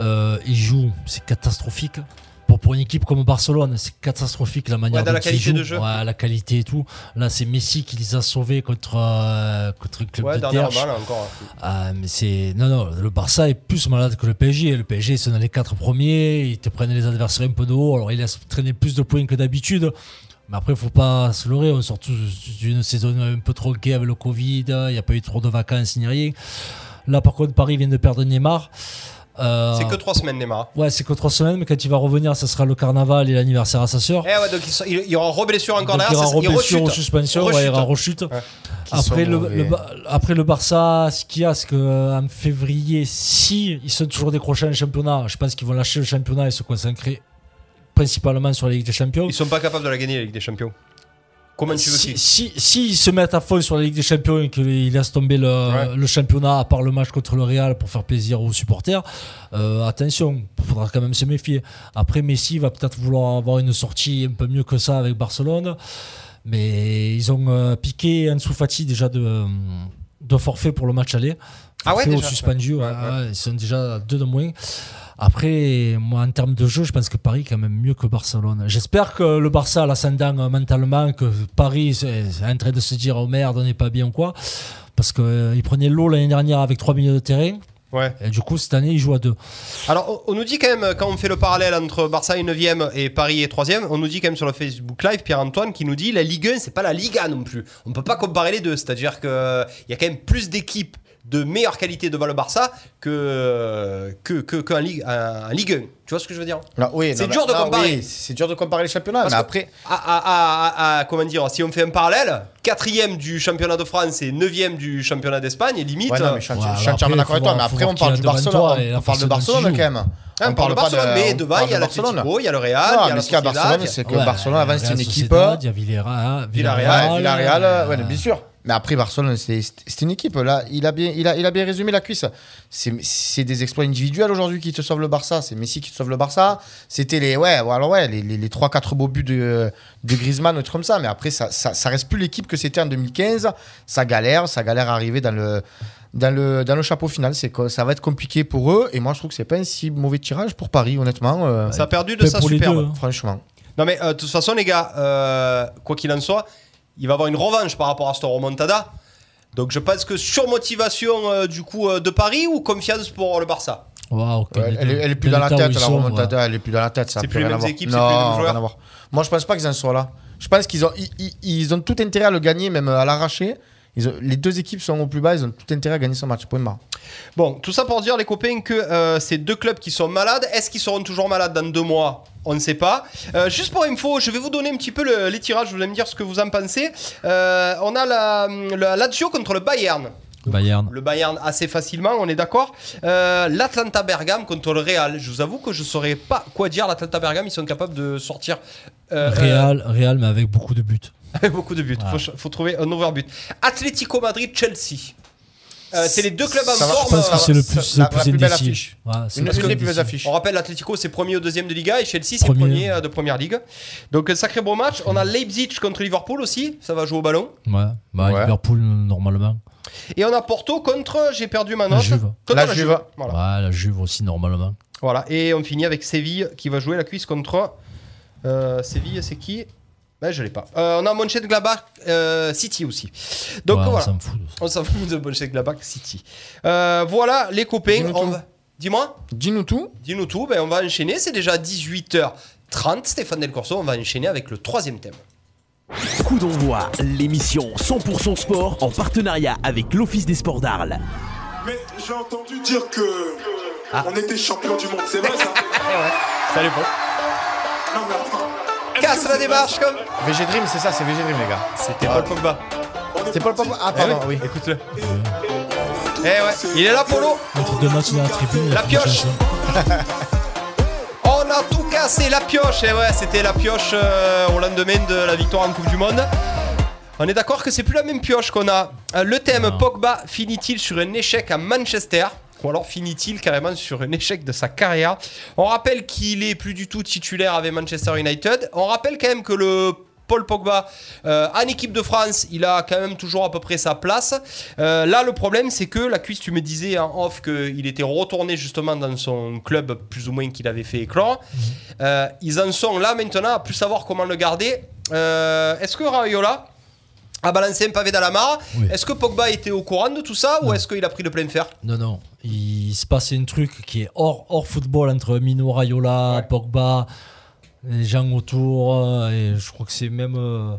Euh, ils jouent, c'est catastrophique. Pour, pour une équipe comme Barcelone, c'est catastrophique la manière Ouais, la dont ils qualité de jeu. Ouais, la qualité et tout. Là, c'est Messi qui les a sauvés contre, euh, contre un club Ouais, de encore. Ah, mais c'est. Non, non, le Barça est plus malade que le PSG. Le PSG, sont dans les quatre premiers. Ils te prennent les adversaires un peu de haut. Alors, ils laissent traîner plus de points que d'habitude. Mais après, il faut pas se leurrer. On sort d'une saison un peu tronquée avec le Covid. Il n'y a pas eu trop de vacances ni rien. Là, par contre, Paris vient de perdre Neymar. Euh, C'est que trois semaines, Neymar. Ouais, c'est que trois semaines. Mais quand il va revenir, ça sera le carnaval et l'anniversaire à sa sœur. Eh ouais, donc il, il, il aura re-blessure encore Donc, il y derrière. aura reblessure ou rechute. suspension, ouais, il y aura rechute. Ouais. Après le, après le Barça, ce qu'il y a, c'est qu'en février, si ils sont toujours décrochés en championnat, je pense qu'ils vont lâcher le championnat et se concentrer principalement sur la Ligue des Champions. Ils sont pas capables de la gagner, la Ligue des Champions. Comment tu veux Si, qu'ils. si, si ils se mettent à fond sur la Ligue des Champions et qu'ils laissent tomber le, Ouais. le championnat à part le match contre le Real pour faire plaisir aux supporters, euh, attention, il faudra quand même se méfier. Après, Messi va peut-être vouloir avoir une sortie un peu mieux que ça avec Barcelone, mais ils ont euh, piqué Ansu Fati déjà de, de forfait pour le match aller. Ah ouais, déjà suspendu. ouais, ouais, ils sont déjà deux de moins. Après, moi, en termes de jeu, je pense que Paris est quand même mieux que Barcelone. J'espère que le Barça a l'ascendant euh, mentalement, que Paris c'est en train de se dire oh merde, on n'est pas bien ou quoi. Parce qu'il prenait l'eau l'année dernière avec 3 milieux de terrain. Ouais. Et du coup, cette année, il joue à deux. Alors, on nous dit quand même, quand on fait le parallèle entre Barça est 9ème et Paris est 3ème, on nous dit quand même sur le Facebook Live, Pierre-Antoine qui nous dit la Ligue 1, c'est pas la Liga non plus. On peut pas comparer les deux. C'est-à-dire qu'il y a quand même plus d'équipes de meilleure qualité devant le Barça que, qu'un Ligue, un, un Ligue 1. Tu vois ce que je veux dire? Oui, C'est dur de comparer. oui, c'est dur de comparer les championnats, Parce mais après. À, à- à- à- comment dire, si on fait un parallèle, quatrième du championnat de France et neuvième du championnat d'Espagne, limite. Ouais, non, mais je suis entièrement après, d'accord avec toi, mais après on parle du Barcelone, la on parle de Barcelone quand même. on parle de Barcelone, mais devant, il y a l'Atlético, il y a le Real, Non, il y a mais la ce qu'il y a à Sociedad, Barcelone, c'est que Ouais, Barcelone avant c'était une Real équipe. Il y a Villarreal, Villarreal, euh, ouais, bien sûr. Mais après, Barcelone, c'est une équipe. Là, il a bien, il a, il a bien résumé la cuisse. C'est des exploits individuels aujourd'hui qui te sauvent le Barça. C'est Messi qui te sauve le Barça. C'était les, ouais, alors ouais, les, les, les 3-4 beaux buts de, de Griezmann, ou des trucs comme ça. Mais après, ça, ça, ça reste plus l'équipe que c'était en 2015. Ça galère, ça galère à arriver dans le, dans le, dans le chapeau final. C'est que ça va être compliqué pour eux. Et moi, je trouve que c'est pas un si mauvais tirage pour Paris, honnêtement. euh, Ça a perdu de sa superbe. deux, hein. franchement. Non mais euh, de toute façon les gars, euh, quoi qu'il en soit, il va avoir une revanche par rapport à cette remontada. Donc je pense que surmotivation euh, du coup euh, de Paris ou confiance pour le Barça? Elle, est, elle est plus Dans dans la où tête, ils la sont, remontada, ouais. elle est plus dans la tête. ça C'est plus les rien à mêmes voir. équipes, c'est plus les Non, mêmes joueurs. rien à voir. Moi, je pense pas qu'ils en soient là. Je pense qu'ils ont, ils, ils- ils ont tout intérêt à le gagner, même à l'arracher. Ils ont- les deux équipes sont au plus bas, ils ont tout intérêt à gagner ce match. Point barre. Bon, tout ça pour dire les copains que euh, ces deux clubs qui sont malades, est-ce qu'ils seront toujours malades dans deux mois? On ne sait pas. Euh, juste pour info, je vais vous donner un petit peu le- les tirages, vous allez me dire ce que vous en pensez. Euh, on a la, la Lazio contre le Bayern. Bayern. Le Bayern assez facilement, on est d'accord. Euh, L'Atlanta Bergame contre le Real. Je vous avoue que je ne saurais pas quoi dire. L'Atlanta Bergame, ils sont capables de sortir euh, Real, Real, mais avec beaucoup de buts. Euh, avec beaucoup de buts. Voilà. Faut, faut trouver un overbut. Atlético Madrid, Chelsea. Euh, c'est les deux clubs en forme. Je pense que c'est le ça- plus, la- le plus la plus belle affiche. Ouais, c'est Une, le une plus des plus belles affiches. On rappelle l'Atlético c'est premier au deuxième de Liga et Chelsea c'est Premier. premier euh, de première ligue. Donc euh, sacré beau match. On a Leipzig contre Liverpool aussi, ça va jouer au ballon. Ouais, bah, Ouais. Liverpool, normalement. Et on a Porto contre, j'ai perdu ma La note. Juve. Contre La la, Juve. Juve. Voilà. Ouais, la Juve aussi, normalement. Voilà. Et on finit avec Séville qui va jouer la cuisse contre euh, Séville, c'est qui? Ben, je l'ai pas. Euh, on a Mönchengladbach euh, City aussi. Donc Ouais, on voilà. s'en fout. On s'en fout de Mönchengladbach City. Euh, voilà les copains. Dis-nous on tout. va- Dis-moi. Dis-nous tout. Dis-nous tout, ben on va enchaîner, c'est déjà 18h30. Stéphane Del Corso, on va enchaîner avec le troisième thème. Coup d'envoi, l'émission 100% sport en partenariat avec l'Office des sports d'Arles. Mais j'ai entendu dire que on était champion du monde, c'est vrai ça Salut Paul. Non mais attends. Casse la démarche comme. VG Dream, c'est ça, c'est VG Dream, les gars. C'était Paul Pogba. vrai On est C'est Paul. Pogba. Ah, pardon, oui. Écoute-le. Eh ouais, il est là Polo. Entre deux matchs dans la tribune. La pioche. On a tout cassé, la pioche. Et ouais, c'était la pioche euh, au lendemain de la victoire en Coupe du Monde. On est d'accord que c'est plus la même pioche qu'on a. Euh, Le thème Non. Pogba finit-il sur un échec à Manchester? Ou alors finit-il carrément sur un échec de sa carrière On rappelle qu'il est plus du tout titulaire avec Manchester United. On rappelle quand même que le Paul Pogba euh, en équipe de France, il a quand même toujours à peu près sa place. Euh, là, le problème, c'est que la cuisse, tu me disais en off qu'il était retourné justement dans son club plus ou moins qu'il avait fait éclore. Euh, ils en sont là maintenant à plus savoir comment le garder. Est-ce que Raiola a balancé un pavé dans la mare Oui. Est-ce que Pogba était au courant de tout ça? Ou est-ce qu'il a pris le plein fer? Non, non. Il se passe un truc qui est hors, hors football entre Mino Raiola, Pogba, les gens autour. euh, Et je crois que c'est même, euh,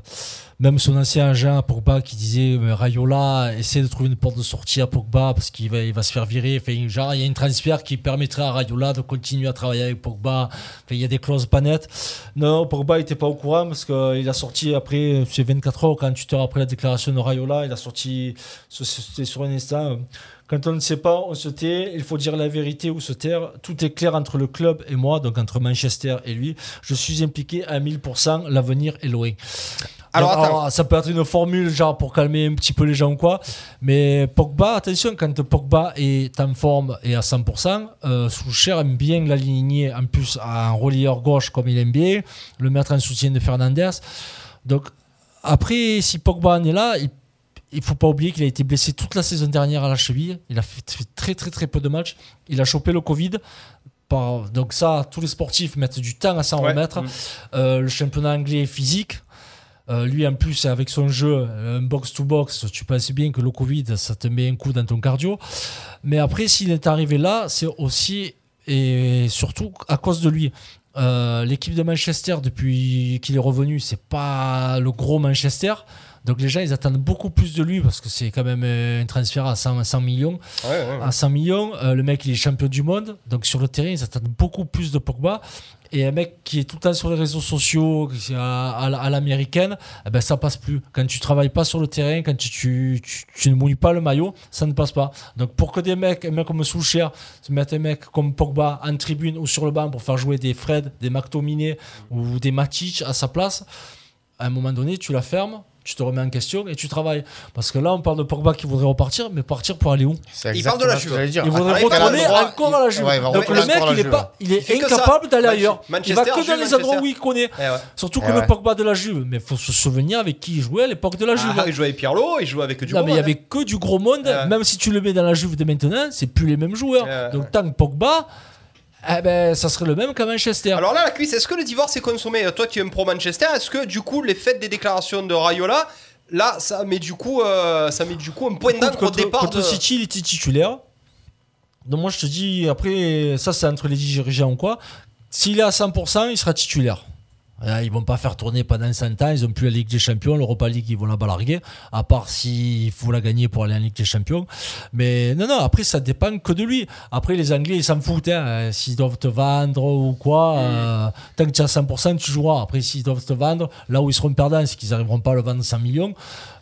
même son ancien agent, Pogba, qui disait Raiola, essaie de trouver une porte de sortie à Pogba parce qu'il va, il va se faire virer. Enfin, genre, il y a une transfert qui permettrait à Raiola de continuer à travailler avec Pogba. Enfin, il y a des clauses pas nettes. Non, Pogba n'était pas au courant parce qu'il a sorti après, c'est 24 heures, 48 heures après la déclaration de Raiola, il a sorti, c'était sur un instant. Quand on ne sait pas, on se tait. Il faut dire la vérité ou se taire. Tout est clair entre le club et moi, donc entre Manchester et lui. Je suis impliqué à 1000%. L'avenir est loin. Alors, ça peut être une formule genre pour calmer un petit peu les gens ou quoi. Mais Pogba, attention, quand Pogba est en forme et à 100%, euh, Soucher aime bien l'aligner en plus à un relieur gauche comme il aime bien, le mettre en soutien de Fernandez. Donc après, si Pogba en est là, il, il faut pas oublier qu'il a été blessé toute la saison dernière à la cheville. Il a fait fait très très très peu de matchs. Il a chopé le Covid. Par- donc ça, tous les sportifs mettent du temps à s'en Ouais. remettre. Mm. Euh, le championnat anglais est physique. Euh, lui, en plus, avec son jeu, un box-to-box, tu penses bien que le Covid, ça te met un coup dans ton cardio. Mais après, s'il est arrivé là, c'est aussi et surtout à cause de lui. Euh, L'équipe de Manchester, depuis qu'il est revenu, c'est pas le gros Manchester. Donc les gens, ils attendent beaucoup plus de lui parce que c'est quand même euh, un transfert à 100, 100 millions. Ouais, ouais, ouais. À 100 millions, euh, le mec, il est champion du monde. Donc sur le terrain, ils attendent beaucoup plus de Pogba. Et un mec qui est tout le temps sur les réseaux sociaux, qui est à, à à l'américaine, eh ben, ça passe plus. Quand tu travailles pas sur le terrain, quand tu, tu, tu- tu ne mouilles pas le maillot, ça ne passe pas. Donc pour que des mecs, un mec comme Soucher, se mettent un mec comme Pogba en tribune ou sur le banc pour faire jouer des Fred, des McTominay ou des Matic à sa place, à un moment donné, tu la fermes, tu te remets en question et tu travailles. Parce que là, on parle de Pogba qui voudrait repartir, mais partir pour aller où? Il parle de la Juve. j'allais dire. il voudrait Ah, retourner encore à la Juve. Donc le mec, il est, Juve. pas, il est incapable d'aller ailleurs. il va que dans Juve, les endroits où il connaît. Eh ouais. Surtout que Eh le. Pogba de la Juve, mais il faut se souvenir avec qui il jouait à l'époque de la Juve. Ah, il jouait avec Pirlo, il jouait avec du non, mais il y avait que du gros monde. Ouais. Même si tu le mets dans la Juve de maintenant, c'est plus les mêmes joueurs. Ouais. Donc tant que Pogba, eh ben, ça serait le même qu'à Manchester. Alors là, la cuisse, est-ce que le divorce est consommé? Euh, Toi, tu es un pro Manchester. Est-ce que du coup, les fêtes des déclarations de Rayola, là, ça met du coup, euh, ça met du coup un point d'encre au départ contre de... City, il était titulaire. Donc moi, je te dis, après, ça, c'est entre les dirigeants ou quoi. S'il est à 100%, il sera titulaire. Là, ils vont pas faire tourner pendant 100 ans. Ils ont plus la Ligue des Champions, l'Europa League, ils vont la balarguer. À part s'il faut la gagner pour aller en Ligue des Champions. Mais non, non, après, ça dépend que de lui. Après, les Anglais, ils s'en foutent. hein. S'ils doivent te vendre ou quoi, euh, tant que tu à 100%, tu joueras. Après, s'ils doivent te vendre, là où ils seront perdants, c'est qu'ils n'arriveront pas à le vendre 100 millions.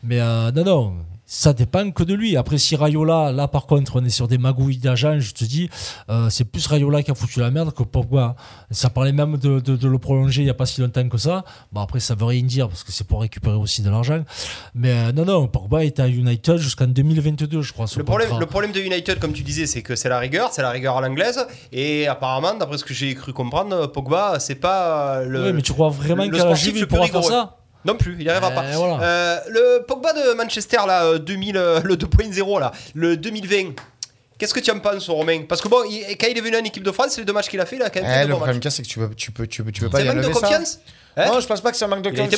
Mais euh, non, non. Ça dépend que de lui. Après, si Rayola, là par contre, on est sur des magouilles d'agents, je te dis, euh, c'est plus Rayola qui a foutu la merde que Pogba. Ça parlait même de, de- de le prolonger il n'y a pas si longtemps que ça. Bon, après, ça veut rien dire parce que c'est pour récupérer aussi de l'argent. Mais euh, non, non, Pogba était à United jusqu'en 2022, je crois. Le problème, contrat. le problème de United, comme tu disais, c'est que c'est la rigueur, c'est la rigueur à l'anglaise. Et apparemment, d'après ce que j'ai cru comprendre, Pogba, c'est pas le. Ouais, mais tu crois vraiment qu'à la Juve, il pourra faire ça? Non plus, il n'y arrivera Euh, pas. voilà. Euh, le Pogba de Manchester, là, euh, 2000, euh, le 2.0, là, le 2020. Qu'est-ce que tu en penses, Romain? Parce que bon, il- quand il est venu en équipe de France, les deux matchs qu'il a fait, il a quand même Eh, le problème c'est que tu peux, tu peux, tu peux, tu peux pas y un manque de ça. Hein Non, je pense pas que c'est un manque de Il.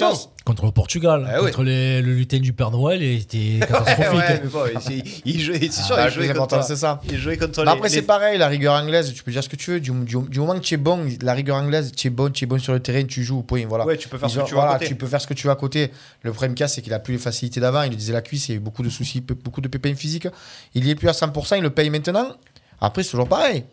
Contre le Portugal, Eh oui. contre les- le lutin du Père Noël, il était catastrophique. ouais, mais bon, il, il jouait, c'est sûr, bah, il le jouait contre. c'est ça. Il jouait contre les- après, les- c'est pareil, la rigueur anglaise, tu peux dire ce que tu veux. Du, du- du moment que tu es bon, la rigueur anglaise, tu es bon, tu es bon sur le terrain, tu joues, point. Voilà. Ouais, tu peux faire ce que tu veux à côté. tu peux faire ce que tu veux à côté. Le problème qu'il c'est qu'il a plus les facilités d'avant. Il disait la cuisse, il y a eu beaucoup de soucis, beaucoup de pépins physiques. Il y est plus à 100%, il le paye maintenant. Après, c'est toujours pareil.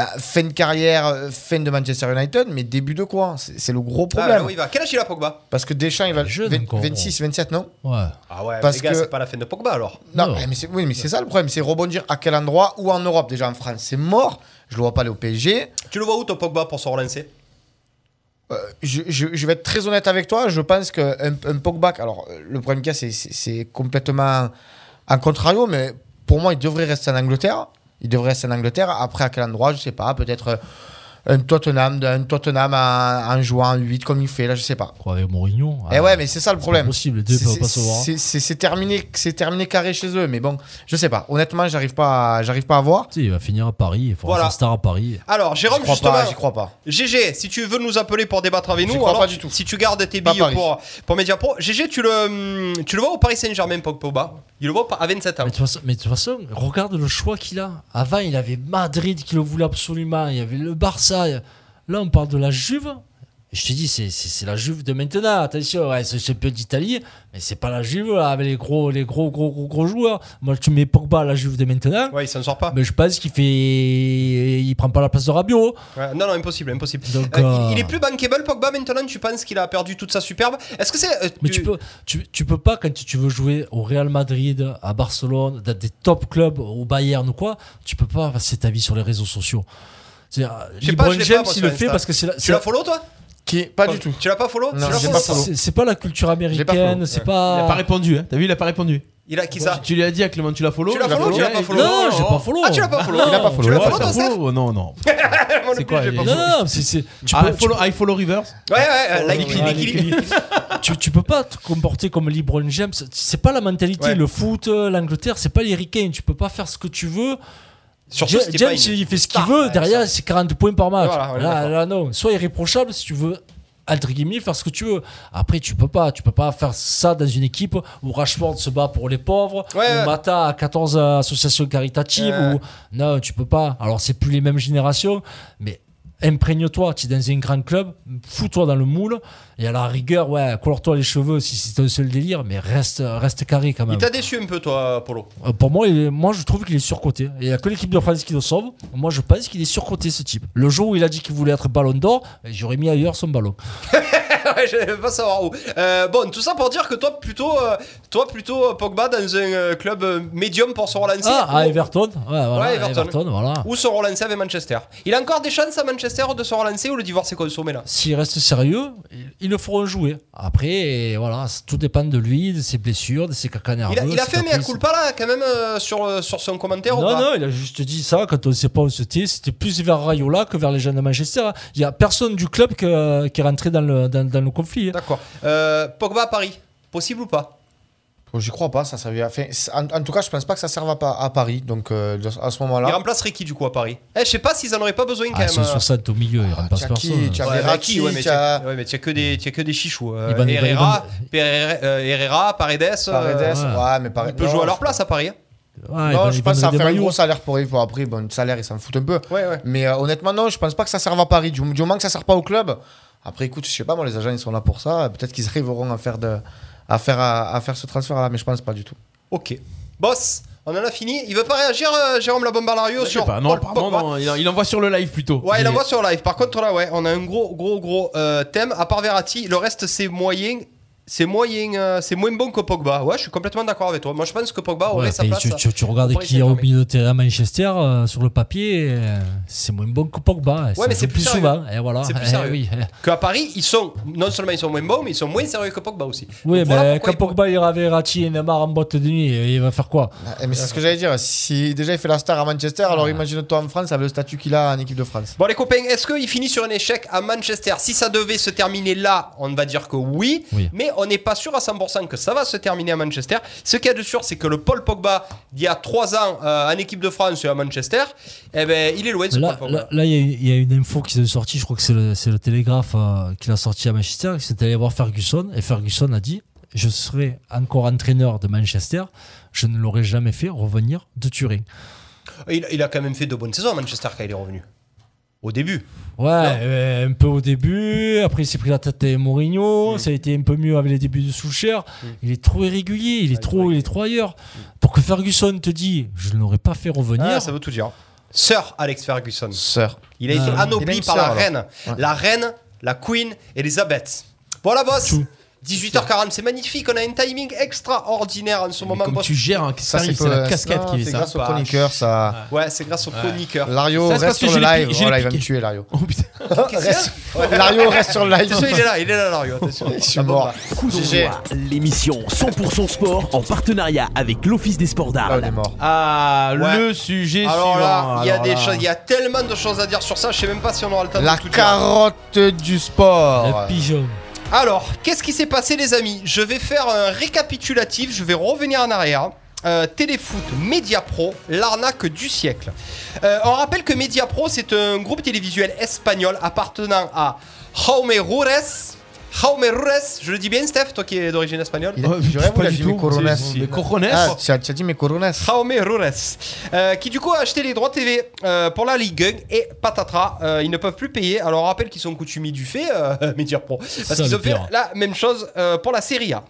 Euh, Fin de carrière, euh, fin de Manchester United, mais début de quoi? C'est le gros Ah, problème. là où il va. Quel âge il a, Pogba? Parce que Deschamps, il va Jeune 20 encore. 26, 27, non? Ouais. Ah ouais, Parce les gars, que- c'est pas la fin de Pogba alors. Non, Non. mais c'est, oui, mais c'est ça le problème, c'est rebondir à quel endroit? Ou en Europe. Déjà en France, c'est mort. Je le vois pas aller au PSG. Tu le vois où, ton Pogba, pour se relancer Euh, je, je- je vais être très honnête avec toi. Je pense qu'un un Pogba, alors euh, le problème qu'il y a, c'est, c'est, c'est complètement en contrario, mais pour moi, il devrait rester en Angleterre. Il devrait rester en Angleterre. Après, à quel endroit, je sais pas. Peut-être euh, un Tottenham, un Tottenham en, en jouant en 8 comme il fait là, je sais pas. Quoi, avec Mourinho Et ah, ouais, mais c'est ça le c'est problème. pas possible, les deux C'est- peuvent c'est- pas se voir. c'est- C'est c'est terminé, c'est terminé carré chez eux, mais bon, je sais pas. Honnêtement, j'arrive pas, j'arrive pas à voir. Sais, il va finir à Paris, il fera Voilà. star à Paris. Alors, J'y Jérôme, crois justement. pas, j'y crois pas. GG, si tu veux nous appeler pour débattre avec nous, crois alors pas du tout. si tu gardes tes billes pour, pour Mediapro, GG, tu le, hum, tu le vois au Paris Saint-Germain, Pogba? Il le voit à 27 ans. Mais de, toute façon, mais de toute façon, regarde le choix qu'il a. Avant, il avait Madrid qui le voulait absolument. Il y avait le Barça. Là, on parle de la Juve. Et Je te dis, c'est- la Juve de maintenant. Attention, ouais, c'est champion d'Italie, mais c'est pas la Juve là, avec les gros, les gros, gros, gros, gros joueurs. Moi, tu mets Pogba à la Juve de maintenant. Ouais, il s'en sort pas. Mais je pense qu'il fait, il prend pas la place de Rabiot. Ouais, non, non, impossible, impossible. Donc, Euh, euh, il, il est plus bankable, Pogba, maintenant Tu penses qu'il a perdu toute sa superbe? Est-ce que c'est. euh, Mais tu peux, tu, tu peux pas quand tu, tu veux jouer au Real Madrid, à Barcelone, dans des top clubs, au Bayern ou quoi, tu peux pas passer ta vie sur les réseaux sociaux. C'est, euh, pas, LeBron James, pas, il le fait parce que c'est la- Tu la- follow, toi Qui pas du tout. Tu l'as pas follow pas c'est pas la culture pas américaine, c'est Il a pas pas. répondu, hein. T'as vu, il a pas répondu. Il a qui ça Tu lui as dit à Clément, tu l'as follow Tu l'as follow tu l'as pas follow Non, j'ai pas follow. Ah, tu l'as pas follow Non, Il a pas follow. Tu l'as follow, toi, Steph Non, non. C'est quoi pas Non, non, c'est. c'est- Tu Ah, peux, I follow, I follow reverse Ouais, ouais, like tu, Ah, tu, peux pas te comporter comme LeBron James. C'est pas la mentalité. Le foot, euh, l'Angleterre, c'est pas les. Tu peux pas faire ce que tu veux. Surtout James, pas une il fait ce qu'il veut. ouais, Derrière, c'est 40 points par match. Voilà, là, non. Sois irréprochable si tu veux. Entre guillemets, faire ce que tu veux. Après, tu peux pas. Tu peux pas faire ça dans une équipe où Rashford se bat pour les pauvres, Ouais, ouais. où Mata a 14 associations caritatives. Ouais. Ou... Non, tu peux pas. Alors, c'est plus les mêmes générations, mais imprègne-toi. Tu es dans un grand club, fous-toi dans le moule. Et à la rigueur, ouais, colore-toi les cheveux si c'est un seul délire, mais reste, reste carré quand Il même. t'a déçu un peu, toi, Polo. Euh, Pour moi, il moi, je trouve qu'il est surcoté. Il n'y a que l'équipe de France qui le sauve. Moi, je pense qu'il est surcoté, ce type. Le jour où il a dit qu'il voulait être ballon d'or, j'aurais mis ailleurs son ballon. ouais, je vais pas savoir où. Euh, bon, tout ça pour dire que toi, plutôt, euh, toi, plutôt euh, Pogba dans un euh, club médium pour se relancer. Ah, à Ou- Everton. Ouais, voilà, Ouais, Everton. Everton, voilà. Ou se relancer avec Manchester. Il a encore des chances à Manchester de se relancer ou le divorce est consommé là? S'il reste sérieux, ils- le feront jouer. Après, voilà, tout dépend de lui, de ses blessures, de ses caca nerveux. Il a, il a fait mea caprices. culpa là, quand même, sur, sur son commentaire ou Non, pas? non, il a juste dit ça quand on ne sait pas où c'était. C'était plus vers Rayola que vers les jeunes de Manchester. hein. Il n'y a personne du club que- qui est rentré dans le, dans, dans le conflit. hein. D'accord. Euh, Pogba à Paris, possible ou pas? Bon, J'y crois pas, ça servira. Enfin, en, en tout cas, je pense pas que ça serve à, à Paris. Donc, euh, à ce Il moment-là. remplacerait qui du coup à Paris Eh, je sais pas s'ils en auraient pas besoin quand Ah, même. c'est euh. 60 au milieu, il remplace t'as qui personne. T'as Ouais, Verratti, Verratti, ouais, mais t'as- t'as ouais, mais t'as que des t'as que des chichous. euh, Ils ils vont- Herrera, Herrera, euh, Herrera, Paredes, euh, Paredes, ouais. ouais, mais Paredes. il peut jouer à leur place à Paris. hein. Ouais, ils Non, vont- je ils pense que ça va faire un gros salaire pour eux. Pour après, bon, le salaire, ils s'en foutent un peu. Ouais, ouais. Mais euh, honnêtement, non, je pense pas que ça serve à Paris. Du, du moment que ça sert pas au club. Après, écoute, je sais pas, moi, les agents, ils sont là pour ça. Peut-être qu'ils arriveront à faire, de, à faire, à, à faire ce transfert-là, mais je pense pas du tout. Ok. Boss, on en a fini. Il veut pas réagir, euh, Jérôme La sur pas, non, Paul pardon, Pogba non, il, il envoie sur le live plutôt. Ouais, il envoie sur live. Par contre, là, ouais, on a un gros, gros, gros euh, thème. À part Verratti, le reste, c'est moyen. C'est moyen, euh, c'est moins bon que Pogba. Ouais, je suis complètement d'accord avec toi. Moi, je pense que Pogba aurait Ouais, sa place. tu, tu- tu regardes qui est au milieu de terrain à Manchester euh, sur le papier, euh, c'est moins bon que Pogba. Ouais, mais c'est plus plus souvent. Et voilà. C'est plus Eh sérieux. oui. Qu'à Paris, ils sont non seulement ils sont moins bons, mais ils sont moins sérieux que Pogba aussi. Oui, Donc mais voilà quand pourquoi Pogba il avait Verratti et Neymar en boîte de nuit, il va faire quoi? Eh, Mais c'est ce que j'allais dire. Si déjà il fait la star à Manchester, alors imagine-toi en France avec le statut qu'il a en équipe de France. Bon les copains, est-ce qu'il finit sur un échec à Manchester? Si ça devait se terminer là, on va dire que oui, Oui. mais on n'est pas sûr à 100% que ça va se terminer à Manchester. Ce qu'il y a de sûr, c'est que le Paul Pogba d'il y a 3 ans euh, en équipe de France et à Manchester, eh ben, il est loin ce Là, Paul Pogba. là, il y, a- il y a une info qui s'est sortie, je crois que c'est le, Télégraphe euh, qui l'a sorti à Manchester, qui s'est allé voir Ferguson, et Ferguson a dit Je serai encore entraîneur de Manchester, je ne l'aurais jamais fait revenir de Turin. Il, il a quand même fait de bonnes saisons à Manchester quand il est revenu. Au début. Ouais, euh, un peu au début, après il s'est pris la tête avec Mourinho, ça a été un peu mieux avec les débuts de Soucher. Il est trop irrégulier, il est, trop, il est trop ailleurs. Pour que Ferguson te dise Je ne l'aurais pas fait revenir. Ah, ça veut tout dire. Sir Alex Ferguson. Sœur. Il a été Ah. A anobli par la alors. reine. La reine, la queen, Elisabeth. Voilà, boss. Tout. 18h40, c'est magnifique. On a un timing extraordinaire en ce Mais moment, comme tu gères, hein, Ça, c'est la non, qui est C'est ça. grâce au Pas. chroniqueur, ça. Ouais, c'est grâce au chroniqueur. Lario reste sur le live. il va me tuer, Lario. Oh putain. Lario reste sur le live. Il est là, il est là, Lario. Attention. Je suis mort. GG. d'envoi, l'émission 100% sport en partenariat avec l'Office des sports mort. Ah, Ouais. le sujet Alors suivant. là, il y a Alors des là. choses, il y a tellement de choses à dire sur ça. Je sais même pas si on aura le temps La de tout dire. carotte du sport. Le pigeon. Alors, qu'est-ce qui s'est passé, les amis? Je vais faire un récapitulatif. Je vais revenir en arrière. Euh, Téléfoot Media Pro, l'arnaque du siècle. Euh, on rappelle que Media Pro, c'est un groupe télévisuel espagnol appartenant à Jaume Rures. Jaume Rures, je le dis bien, Steph, toi qui es d'origine espagnole Il a, mes coronas. Coronas. Ah, tu as, tu as dit mes coronas. Jaume Rures, euh, qui du coup a acheté les droits TV euh, pour la Ligue 1 et patatras, euh, ils ne peuvent plus payer. Alors on rappelle qu'ils sont coutumiers du fait, euh, Media Pro, parce Ça, qu'ils le ont fait pire. la même chose euh, pour la Serie A.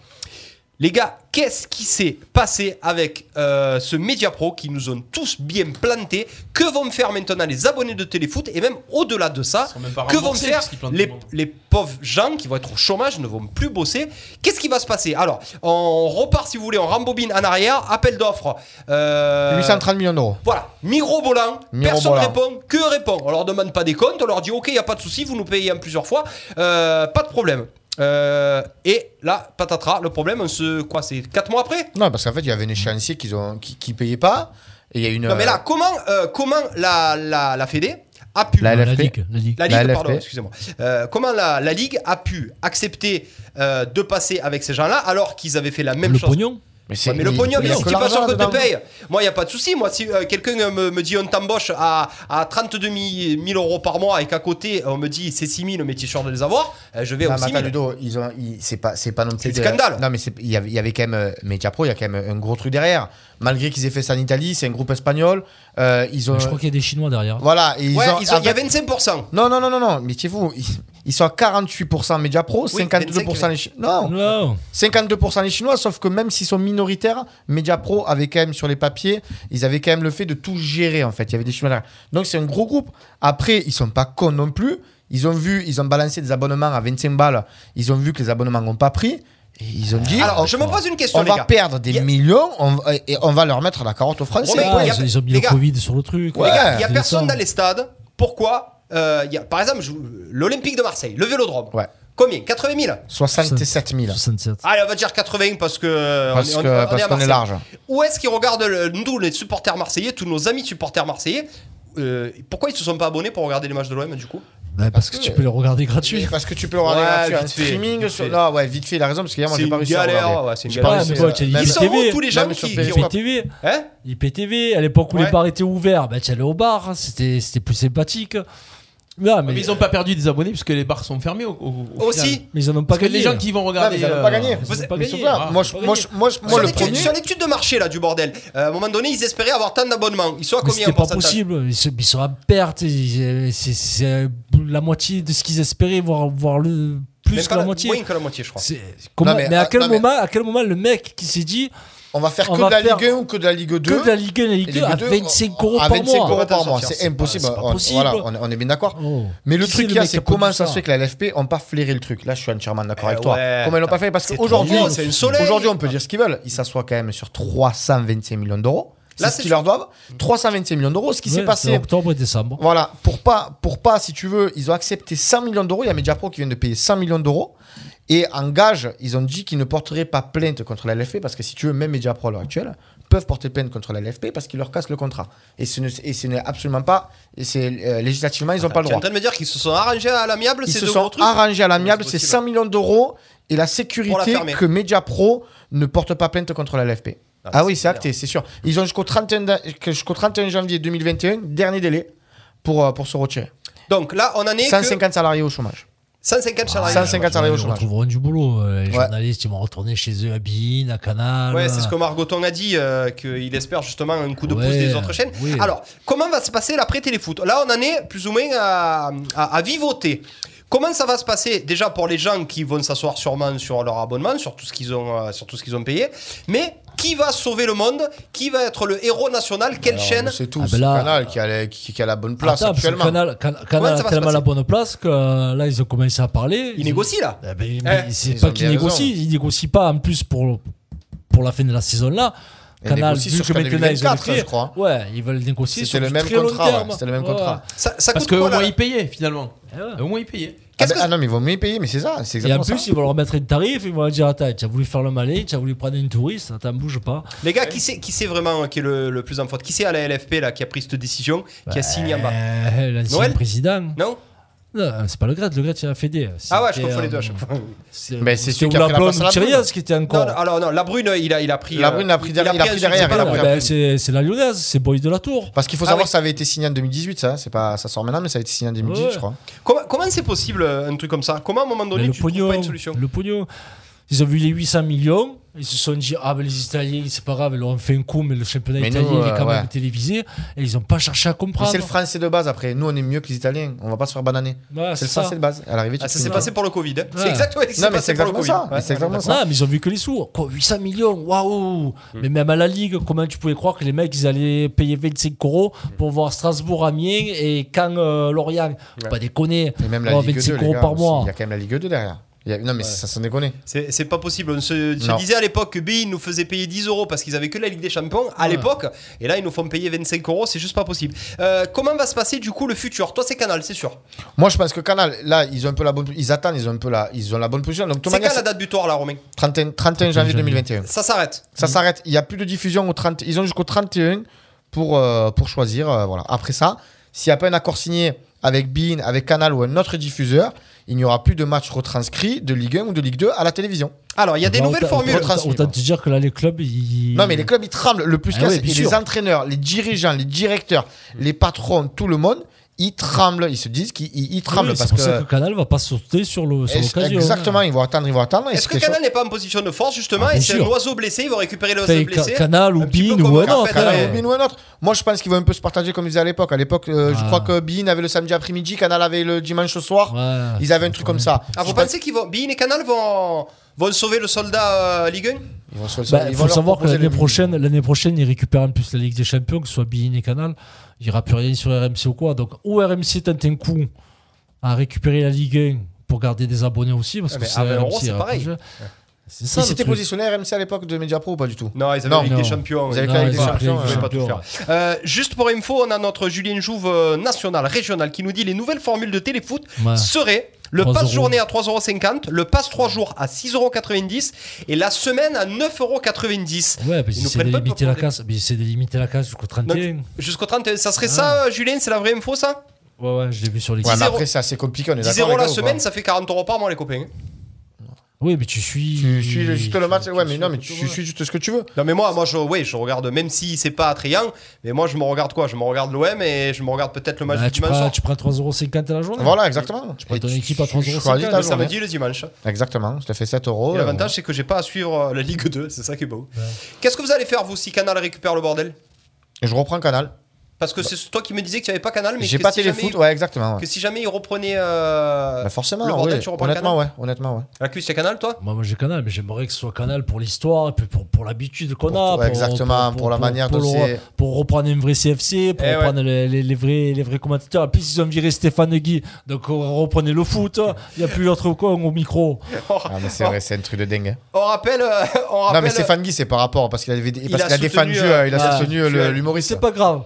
Les gars, qu'est-ce qui s'est passé avec euh, ce Media Pro qui nous ont tous bien plantés? Que vont faire maintenant les abonnés de Téléfoot? Et même au-delà de ça, que vont faire les, pauvres gens qui vont être au chômage, ne vont plus bosser Qu'est-ce qui va se passer? Alors, on repart si vous voulez, on rembobine en arrière, appel d'offres. Euh, 830 millions d'euros. voilà, mirobolant, Mirobolant. personne répond, que répond? On leur demande pas des comptes, on leur dit ok, il y a pas de souci, vous nous payez en plusieurs fois, euh, pas de problème. Euh, et là, patatras, le problème, on se, quoi, c'est 4 mois après Non, parce qu'en fait, il y avait un échéancier qu'ils ont, qui, qui payait pas. Et il y a une. Non, mais là, comment, euh, comment la, la, la Fédé a pu. La La LFP. Ligue, la Ligue. La Ligue, LFP. pardon, excusez-moi. Euh, comment la, la Ligue a pu accepter euh, de passer avec ces gens-là alors qu'ils avaient fait la même Le chose pognon Mais, Ouais, mais le pognon, mais si tu pas sûr que te paye, moi, il n'y a pas de souci. Moi, si euh, quelqu'un euh, me, me dit on t'embauche à, à 32 000 euros par mois et qu'à côté, on me dit c'est 6 000, mais tu es sûr de les avoir, euh, je vais Non, au mais 6 attends, 000. Ludo, ils ont, ils- c'est pas, c'est pas non plus. C'est de- scandale. Non, mais il y avait, y avait quand même euh, Mediapro, il y a quand même un gros truc derrière. Malgré qu'ils aient fait ça en Italie, c'est un groupe espagnol. euh, ils ont. Je crois qu'il y a des Chinois derrière. Voilà, et ils Ouais, ont. ils ont- il y a en fait- 25%. Non, non, non, non, non, mais c'est fou. Ils, ils sont à 48% Mediapro, Oui, 52% les Chinois. Non, Non. 52% les Chinois, sauf que même s'ils sont minoritaires, Mediapro avait quand même sur les papiers, ils avaient quand même le fait de tout gérer en fait. Il y avait des Chinois derrière. Donc c'est un gros groupe. Après, ils sont pas cons non plus. Ils ont vu, ils ont balancé des abonnements à 25 balles. Ils ont vu que les abonnements n'ont pas pris. Ils ont dit, Alors, on, je me pose une question, on les va gars. perdre des y millions on va- et on va leur mettre la carotte aux Français. Ouais, a- ils, ont- mis les le gars. Covid sur le truc. Ouais. Les gars, il n'y a personne dans les stades. Pourquoi euh, il y a, Par exemple, je- l'Olympique de Marseille, le Vélodrome. Ouais. Combien? 80 000 67 000. 67. Allez, on va dire 80 parce que Parce on est, que- on est- on parce est à qu'on est Marseille. large. Où est-ce qu'ils regardent le- nous, les supporters marseillais, tous nos amis supporters marseillais? Euh, Pourquoi ils se sont pas abonnés pour regarder les matchs de l'OM du coup? Bah, parce que tu peux les regarder gratuits. Parce que tu peux le regarder Ouais, gratuit vite fait, streaming. vite sur- fait. Non, ouais, vite fait, il a raison, parce qu'hier, moi, j'ai pas réussi à regarder. ouais, c'est une galère. pas Ouais, sont où IPTV. tous les gens qui, PS4. qui- IPTV. Hein IPTV, à l'époque où les bars étaient ouverts, bah, tu allais au bar, hein, c'était c'était plus sympathique. Non, mais, Mais ils n'ont pas perdu des abonnés parce que les bars sont fermés au, au- au Aussi final. mais ils en ont pas Parce que gagné. les gens qui vont regarder. mais ils en ont euh, pas gagné. Ils ont Vous- pas Mais gagné. c'est clair. Ah, Moi, ils je- moi, je- je- le l'étude de marché là du bordel, euh, à un moment donné ils espéraient avoir tant d'abonnements. Ils sont à Mais combien c'était en pas possible. Ils, se- ils sont à perte. Ils- C'est c'est la moitié de ce qu'ils espéraient, voire, voire le plus que la la- moitié. Moins que la moitié, je crois. C'est- comment- Non, mais, mais, à quel non, mais- moment, à quel moment le mec qui s'est dit On va faire On que va de la Ligue 1 ou que de la Ligue 2 que de la Ligue 1 et la Ligue Et 2 Ligue à 2, 25 euros à par 25 mois euros par Comment mois, t'en c'est impossible. On-. Voilà, on est, on est bien d'accord. Oh. Mais le Qui truc c'est qu'il y a, c'est comment ça se fait que la LFP ont pas flairé le truc. Là, je suis entièrement d'accord Eh avec toi. Comment ils l'ont pas fait? Parce qu'aujourd'hui, aujourd'hui, on peut dire ce qu'ils veulent. Ils s'assoient quand même sur 325 millions d'euros. Là, C'est ce qu'ils leur doivent. 325 millions d'euros. Ce qui s'est passé. octobre et décembre. Voilà, pour pas, pour pas, si tu veux, ils ont accepté 100 millions d'euros. Il y a Mediapro qui vient de payer 100 millions d'euros. Et en gage, ils ont dit qu'ils ne porteraient pas plainte contre la LFP parce que si tu veux, même Mediapro à l'heure actuelle peuvent porter plainte contre la LFP parce qu'ils leur cassent le contrat. Et ce, n'est absolument pas, et c'est euh, législativement, ils n'ont pas le Tu es en droit. train de me dire qu'ils se sont arrangés à l'amiable Ils se sont arrangés à l'amiable, C'est c'est possible. 100 millions d'euros et la la sécurité fermer. que Mediapro ne porte pas plainte contre la LFP. Ah, Ah, c'est oui, c'est acté, c'est sûr. Ils ont jusqu'au 31, da- que- jusqu'au 31 janvier 2021, dernier délai pour, euh, pour se retirer. Donc là, on en est que 150 salariés au chômage. 150 salariés. 150 salariés au Ils chômage. retrouveront du boulot. euh, Les Ouais. journalistes, ils vont retourner chez eux à Bein, à Canal. Ouais, c'est ce que Margoton a dit, euh, qu'il espère justement un coup de pouce des autres chaînes. oui. Alors, comment va se passer l'après-téléfoot Là, on en est plus ou moins à, à, à vivoter. Comment ça va se passer? Déjà pour les gens qui vont s'asseoir sûrement sur leur abonnement, sur tout ce qu'ils ont, euh, sur tout ce qu'ils ont payé, mais qui va sauver le monde Qui va être le héros national Quelle Alors, chaîne C'est tout, Ah, c'est ben là- Canal qui a, la, qui, qui a la bonne place Attends, actuellement. Canal, Can- Canal ça a tellement la bonne place que euh, là, ils ont commencé à parler. Ils négocient là Eh ben, Eh, c'est ils pas qu'ils négocient, raison. ils négocient pas en plus pour, pour la fin de la saison là. Ils Canal, vu sur que maintenant ils ont 2024, fait, je crois. Ouais, ils veulent négocier C'était le même contrat, ouais, c'était le même Ouais. contrat. Ça, Parce coûte qu'au moins ils payaient finalement. Eh ouais. Au moins ils payaient. Ah, Qu'est-ce ben- que- ah non, mais ils vont mieux payer, mais c'est ça. C'est Et en exactement plus, ça. ils vont leur mettre un tarif, ils vont leur dire Attends, tu as voulu faire le malin, tu as voulu prendre une touriste, attends, bouge pas. Les gars, qui c'est qui c'est vraiment euh, qui est le, le plus en faute? Qui c'est à la LFP là qui a pris cette décision, qui a signé en bas? Euh, L'ancien Noël? président. Non? Non, c'est pas le Gret, le Gret, c'est la Fédé. Ah ouais, je confonds les deux à euh, chaque fois. c'est- Mais c'est celui qui a pris la blonde place à la Thierry, Brune. ce qui était encore. non, alors non, la brune, il a, il a pris. La euh, Brune a pris derrière- il a pris derrière, c'est la il a pris Ben, c'est la lyonnaise, c'est Boy de la Tour. Parce qu'il faut Ah savoir que ça avait été signé en 2018, ça. C'est pas, ça sort maintenant, mais ça a été signé en 2018, Ouais. je crois. Comment comment c'est possible euh, un truc comme ça? Comment à un moment donné le tu trouves pas une solution? le pognon. Ils ont vu les 800 millions, ils se sont dit ah ben les Italiens c'est pas grave, ils leur ont fait un coup, mais le championnat Mais italien nous, il est quand euh, même ouais. télévisé et ils ont pas cherché à Mais comprendre. c'est le français de base après. Nous, on est mieux que les Italiens. On va pas se faire bananer. Ouais, c'est le ça. français de base. À l'arrivée, Ah, ça s'est pas. passé pour le Covid. hein. C'est Ouais. exactement Non, mais passé c'est pour le exactement Covid. ça. Ouais, C'est exactement ouais, ça. Ah, mais ils ont vu que les sous. Quoi, 800 millions, waouh! Hmm. Mais même à la Ligue, comment tu pouvais croire que les mecs ils allaient payer 25 euros pour voir Strasbourg, Amiens et Caen, euh, Lorient? Pas déconner. Et même la Oh, Ligue 2, 25 les euros gars, par mois. Il y a quand même la Ligue 2 derrière. Il y a- Non, mais ça s'en déconne. C'est pas possible. On se, disait à l'époque que BIN nous faisait payer 10 euros parce qu'ils avaient que la Ligue des Champions à l'époque. Et là, ils nous font payer 25 euros. C'est juste pas possible. Euh, comment va se passer du coup le futur? Toi, c'est Canal, c'est sûr. Moi, je pense que Canal, là, ils ont un peu la bonne, ils attendent, ils ont un peu la, ils ont la bonne position. C'est quand la date butoir là, Romain? 31, 31 janvier 2021. Ça s'arrête. Ça s'arrête. Il n'y a plus de diffusion au 30. Ils ont jusqu'au 31 pour, euh, pour choisir. euh, voilà. Après ça, s'il n'y a pas un accord signé avec Bein, avec Canal ou un autre diffuseur, il n'y aura plus de matchs retranscrits de Ligue 1 ou de Ligue 2 à la télévision. Alors, il y a des Bah, nouvelles formules. autant- Autant te dire que là, les clubs, ils. Non, mais les clubs, ils tremblent. Le plus Ah ouais, c'est les entraîneurs, les dirigeants, les directeurs, les patrons, tout le monde, ils tremblent. Ils se disent qu'ils ils- ils tremblent Oui, c'est parce pour ça que. que Canal va pas sauter sur l'occasion. hein. Exactement, ils vont attendre, ils vont attendre. Est-ce que Canal n'est pas en position de force justement Ah, et c'est un oiseau blessé Il va récupérer l'oiseau blessé. Ca- Canal ou comme ou un autre. Canal. ou un autre. Moi, je pense qu'ils vont un peu se partager comme ils faisaient à l'époque. À l'époque, euh, je crois que Bein avait le samedi après-midi, Canal avait le dimanche au soir. Ouais, Ils avaient un truc comme ça. Ah, vous Je pense- pensez qu'ils vont. Bein et Canal vont, vont sauver le soldat euh, Ligue 1 Ils vont se- Bah, ils Il vont faut leur savoir que l'année prochaine, l'année prochaine, ils récupèrent en plus la Ligue des Champions, que ce soit Bein et Canal. Il n'y aura plus rien sur RMC ou quoi. Donc, ou RMC tente un coup à récupérer la Ligue 1 pour garder des abonnés aussi. Parce que mais c'est à 20 euros, RMC, a pareil. Ils s'étaient positionnés RMC à l'époque de Mediapro ou pas du tout Non, ils avaient Non. la Ligue des. Champions. Ils avaient la Non, Ligue des Champions, pas tout faire. Euh, juste pour info, on a notre Julien Jouve euh, national, régional, qui nous dit les nouvelles formules de téléfoot Ouais. seraient le 3 pass euros. journée à 3,50€, le pass 3 jours à 6,90€ et la semaine à 9,90€. Ouais, parce limiter pour la casse. De limiter la casse jusqu'au 31. Jusqu'au 31. Ça serait Ah. ça, euh, Julien C'est la vraie info, ça? Ouais, ouais, je l'ai vu sur les Ouais, mais 10 après, c'est assez compliqué. On est 10 d'accord. euros la semaine, ça fait 40 euros par mois, les copains. Oui, mais tu suis. Tu suis juste le match. Ouais, mais non, mais tu suis juste ce que tu veux. Non mais moi, moi je, ouais, je regarde, même si c'est pas attrayant, mais moi je me regarde quoi? Je me regarde l'OM et je me regarde peut-être le match Bah, du tu, dimanche prends, tu prends 3,50€ à la journée. Voilà, exactement. Tu prends ton équipe à 3,50€. Je choisis ta Le samedi et le dimanche. Exactement, ça te fait 7 euros. Et euh, l'avantage c'est que j'ai pas à suivre euh, la Ligue 2, c'est ça qui est beau. Qu'est-ce que vous allez faire vous si Canal récupère le bordel? Je reprends Canal. Parce que c'est toi qui me disais que tu avais pas Canal, mais J'ai pas si téléfoot, jamais, ouais, exactement. ouais. que si jamais il reprenait euh, Bah forcément, le bordel, ouais. tu reprends honnêtement, Canal ouais. Honnêtement, ouais. La cuisse, tu Canal toi Moi, moi j'ai Canal, mais j'aimerais que ce soit Canal pour l'histoire, et puis pour, pour l'habitude qu'on a. exactement, pour la manière pour, dont le- pour reprendre un vrai CFC, pour Eh ouais. reprendre les, les- les vrais, les vrais commentateurs. En plus, ils ont viré Stéphane Guy, donc on reprenait le foot. Il n'y a plus autre quoi au micro. Ah, mais c'est vrai, c'est un truc de dingue. hein. On rappelle, euh, on Non, mais Stéphane Guy, c'est par rapport parce qu'il parce a qu'il a soutenu, défendu, euh, euh, il a soutenu l'humoriste. C'est pas grave.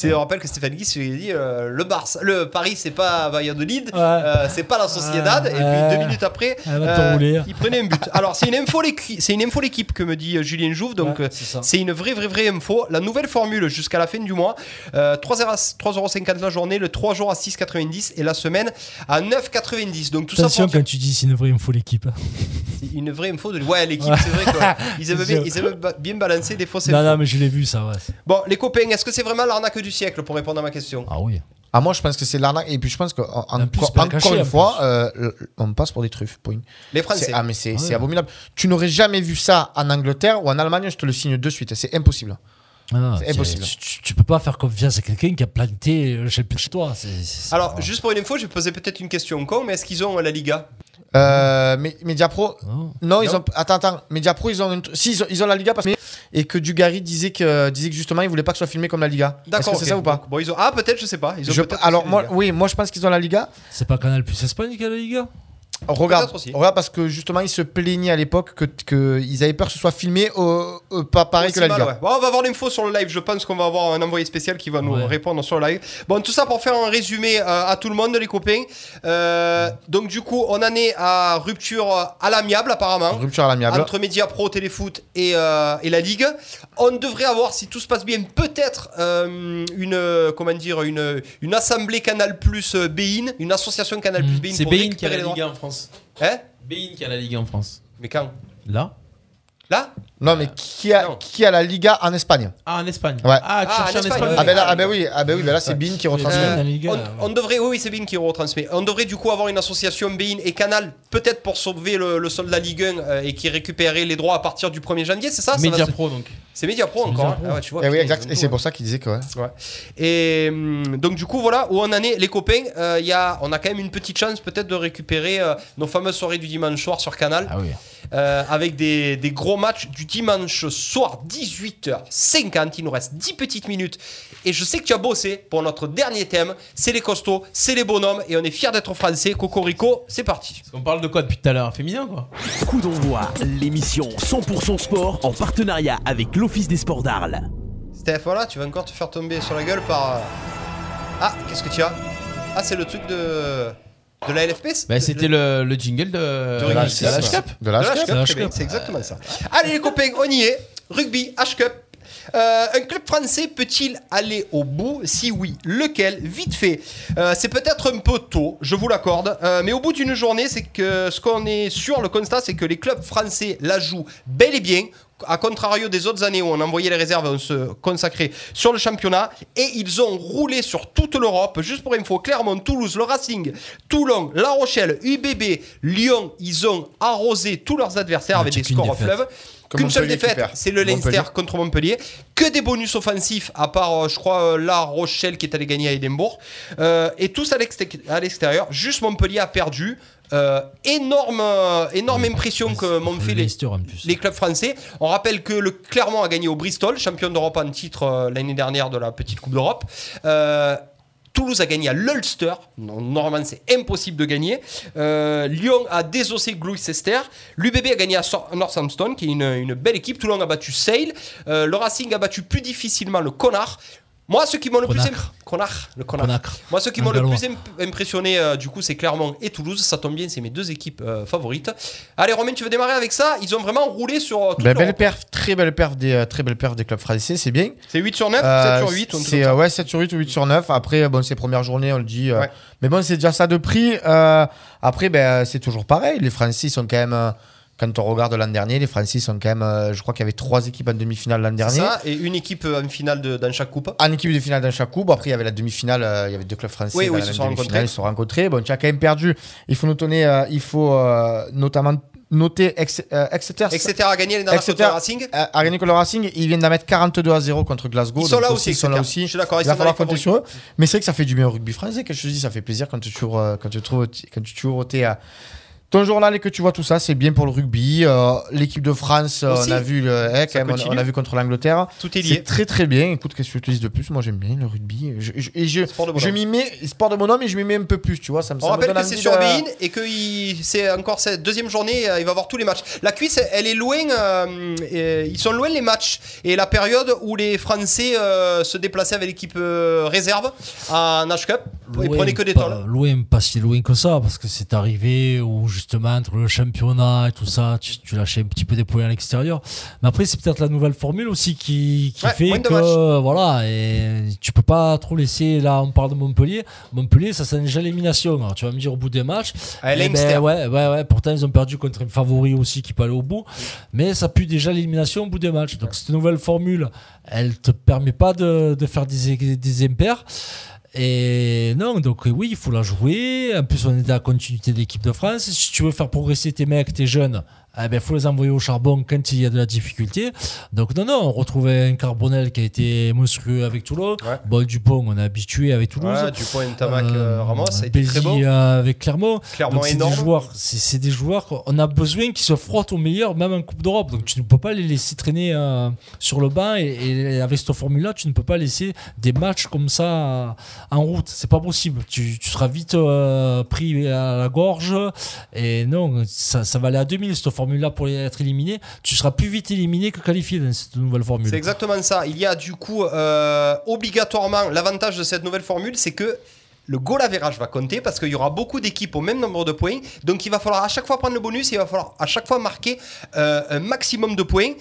C'est, on rappelle que Stéphane Guy s'est dit euh, le Barça, le Paris c'est pas Valladolid, Ouais. euh, c'est pas la Sociedad, et puis deux minutes après, t'enrouler. il prenait un but. Alors c'est une info l'équipe, c'est une info l'équipe que me dit euh, Julien Jouve, donc Ouais, euh, c'est une vraie vraie vraie info. La nouvelle formule jusqu'à la fin du mois, euh, 3,50€ la journée, le 3 jours à 6,90 et la semaine à 9,90. Donc tout ça Attention pour quand tu dis c'est une vraie info l'équipe. c'est une vraie info de ouais l'équipe, c'est vrai qu'ils aiment, bien- ils aiment bien balancer des fausses Non, infos. non, mais je l'ai vu ça. Bon les copains, est-ce que c'est vraiment l'arnaque du siècle pour répondre à ma question Ah oui. Ah, moi, je pense que c'est l'arnaque. Et puis, je pense qu'encore En encore caché, une fois, euh, le- on passe pour des truffes. point. Les Français. C'est- Ah, mais c'est Ah c'est ouais. abominable. Tu n'aurais jamais vu ça en Angleterre ou en Allemagne, je te le signe de suite. C'est impossible. Ah C'est tu- impossible. Tu, tu- peux pas faire confiance à quelqu'un qui a planté chez toi. c'est- c'est- Alors, juste pour une info, je vais poser peut-être une question con, mais est-ce qu'ils ont euh, la Liga? Euh, mais Mediapro, Non. non, ils Non. ont. Attends, attends. Mediapro, ils ont. Une... Si, ils ont, ils ont la Liga parce que. Et que Dugarry disait que, disait que justement, il voulait pas que ce soit filmé comme la Liga. D'accord. c'est ça ou pas? Donc, bon, ils ont... Ah, peut-être, je sais pas. Ils ont Je- Alors, moi, oui, moi, je pense qu'ils ont la Liga. C'est pas Canal plus Espagne qui a la Liga? Regarde, regarde, parce que justement, ils se plaignaient à l'époque que, que ils avaient peur que ce soit filmé au, au- pas pareil que la mal, Liga. ouais. Bon, on va avoir l'info sur le live. Je pense qu'on va avoir un envoyé spécial qui va nous Ouais. répondre sur le live. Bon, tout ça pour faire un résumé euh, à tout le monde, les copains. Euh, donc, du coup, on en est à rupture euh, à l'amiable, apparemment. Rupture à l'amiable. Entre Media Pro, Téléfoot et, euh, et la Ligue. On devrait avoir, si tout se passe bien, peut-être euh, une, comment dire, une, une assemblée Canal Plus Bein, une association Canal Plus Mm. Bein C'est pour Bein qui a la. Ligue 1 en France. Hein? Bein qui a la Ligue 1 en France. Mais quand? Là? Là? Non, mais qui a, Non. qui a la Liga en Espagne? Ah, en Espagne. Ouais. Ah, tu Ah, cherches en en Espagne, Espagne. Ah ben là, ah ben oui, ah ben oui, ben là c'est. Bean qui Euh, retransmet. Liga, on, devrait, oui, oui, c'est Bein qui retransmet. On devrait du coup avoir une association Bein et Canal, peut-être pour sauver le, le sol de la Ligue 1 euh, et qui récupérerait les droits à partir du 1er janvier, c'est ça, ça va Media Pro donc. C'est Media Pro encore. Media hein. Pro. Ah ouais, tu vois, Eh oui, exact. Et c'est hein. pour ça qu'il disait que ouais. Ouais. Et hum, donc du coup voilà où on en est les copains? euh, il y a, on a quand même une petite chance peut-être de récupérer euh, nos fameuses soirées du dimanche soir sur Canal. Ah oui. euh, avec des, des gros matchs du dimanche soir 18h50. Il nous reste 10 petites minutes et je sais que tu as bossé pour notre dernier thème. C'est les costauds, c'est les bonhommes et on est fiers d'être français. Cocorico, c'est parti. On parle de quoi depuis tout à l'heure? Féminin quoi? Coup d'envoi, l'émission 100% sport en partenariat avec l'Office des sports d'Arles. Steph, voilà, tu vas encore te faire tomber sur la gueule par. euh, Ah, qu'est-ce que tu as? Ah, c'est le truc de. De la LFP c'est- Bah, c'était le, le jingle de, De de rugby, la c'est H ça. Cup. De la H-Cup. H-Cup, c'est exactement ça. Allez les copains, on y est. Rugby, H-Cup. Euh, un club français peut-il aller au bout? Si oui, lequel? Vite fait. Euh, c'est peut-être un peu tôt, je vous l'accorde, euh, mais au bout d'une journée, c'est que ce qu'on est sûr, le constat, c'est que les clubs français la jouent bel et bien. À contrario des autres années où on envoyait les réserves on se consacrait sur le championnat, et ils ont roulé sur toute l'Europe. Juste pour info, Clermont, Toulouse, le Racing, Toulon, La Rochelle, UBB, Lyon, ils ont arrosé tous leurs adversaires avec des scores au fleuve. Qu'une seule défaite, c'est le Leinster Montpellier. contre Montpellier. Que des bonus offensifs, à part, euh, je crois, euh, La Rochelle qui est allé gagner à Édimbourg. Euh, et tous à l'extérieur. Juste Montpellier a perdu. Euh, énorme, énorme impression que m'ont fait les, clubs français. On rappelle que le Clermont a gagné au Bristol, champion d'Europe en titre euh, l'année dernière de la petite Coupe d'Europe. Euh, Toulouse a gagné à l'Ulster. Normalement, c'est impossible de gagner. Euh, Lyon a désossé Gloucester. L'UBB a gagné à Northampton, qui est une, une belle équipe. Toulon a battu Sale. Euh, le Racing a battu plus difficilement le Connard. Moi, ceux qui m'ont le plus Conacre. le. Conacre. Moi, ceux qui m'ont le plus imp- impressionné, euh, du coup, c'est Clermont et Toulouse. Ça tombe bien, c'est mes deux équipes euh, favorites. Allez, Romain, tu veux démarrer avec ça? Ils ont vraiment roulé sur euh, toute Ben, belle perf, très belle perf des, très belle perf des clubs français, c'est bien. C'est 8 sur 9, Euh, 7 sur 8. ou un truc C'est ouais, 7 sur 8 ou 8 sur 9. Après, bon, c'est première journée, on le dit. Ouais. Mais bon, c'est déjà ça de prix. Après, ben, c'est toujours pareil. Les Français ils sont quand même. Quand on regarde l'an dernier, les Français sont quand même. euh, je crois qu'il y avait trois équipes en demi-finale l'an dernier. ça, et une équipe en finale de- dans chaque coupe. En équipe de finale dans chaque coupe. Après, il y avait la demi-finale. euh, il y avait deux clubs français Oui, dans oui, la ils se sont rencontrés. Ils se sont rencontrés. Bon, tu as quand même perdu. Il faut noter, euh, il faut notamment noter Ex- euh, Exeter. Exeter a gagné les Exeter Racing. a gagné le Racing. Ils viennent d'en mettre 42 à 0 contre Glasgow. Ils sont là aussi, Ils sont là aussi. Je suis d'accord, Il va falloir compter sur eux. Mais c'est vrai que ça fait du bien au rugby français. Que je te dis, ça fait plaisir quand tu trouves, euh, quand tu trouves, quand tu euh, ton journal et que tu vois tout ça. C'est bien pour le rugby. Euh, L'équipe de France, euh, Aussi. on a vu, le, eh, quand Ça même, on- a vu contre l'Angleterre. Tout est lié. C'est très très bien. Écoute, qu'est-ce que je te dis de plus? Moi, j'aime bien le rugby. Je, je- et je, Sport de je bonhomme. m'y mets sport de bonhomme et je m'y mets un peu plus. Tu vois, ça me. On ça rappelle que c'est sur de- Bein et que c'est encore cette deuxième journée, euh, il va avoir tous les matchs. La cuisse, elle est loin, euh, et ils sont loin les matchs. Et la période où les Français euh, se déplaçaient avec l'équipe euh, réserve en H Cup, ils Loin, prenaient que des tolls. Loin, pas si loin que ça, parce que c'est arrivé où justement entre le championnat et tout ça, tu, tu lâchais un petit peu des points à l'extérieur. Mais après, c'est peut-être la nouvelle formule aussi qui, qui Ouais, fait que voilà, et tu peux pas trop laisser. Là, on parle de Montpellier. Montpellier, ça c'est déjà l'élimination. Tu vas me dire au bout des matchs. Ah, eh ben, ouais, ouais, ouais. Pourtant, ils ont perdu contre un favori aussi qui peut aller au bout. Mais ça pue déjà l'élimination au bout des matchs. Donc, cette nouvelle formule, elle te permet pas de, de faire des, des impairs. Et non, donc oui, il faut la jouer. En plus, on est dans la continuité de l'équipe de France. Si tu veux faire progresser tes mecs, tes jeunes, il ben, faut les envoyer au charbon quand il y a de la difficulté. Donc non, non, on retrouvait un Carbonel qui a été monstrueux avec Toulon. Ouais. Bon, Dupont, on est habitué avec Toulouse. Voilà, Dupont, Ntamak, Euh, euh, Ramos, ça a été très beau. avec Clermont. Clermont c'est des énorme. joueurs, c'est des joueurs. On a besoin qu'ils se frottent au meilleur, même en Coupe d'Europe. Donc tu ne peux pas les laisser traîner euh, sur le banc et, et avec cette formule-là, tu ne peux pas laisser des matchs comme ça euh, en route. C'est pas possible. Tu, tu seras vite euh, pris à la gorge et non, ça, ça va aller à 2000 cette formule-là pour être éliminé. Tu seras plus vite éliminé que qualifié dans cette nouvelle formule. C'est exactement ça. Il y a du coup euh, obligatoirement l'avantage de cette nouvelle formule, c'est que le goal average va compter parce qu'il y aura beaucoup d'équipes au même nombre de points. Donc il va falloir à chaque fois prendre le bonus et il va falloir à chaque fois marquer euh, un maximum de points.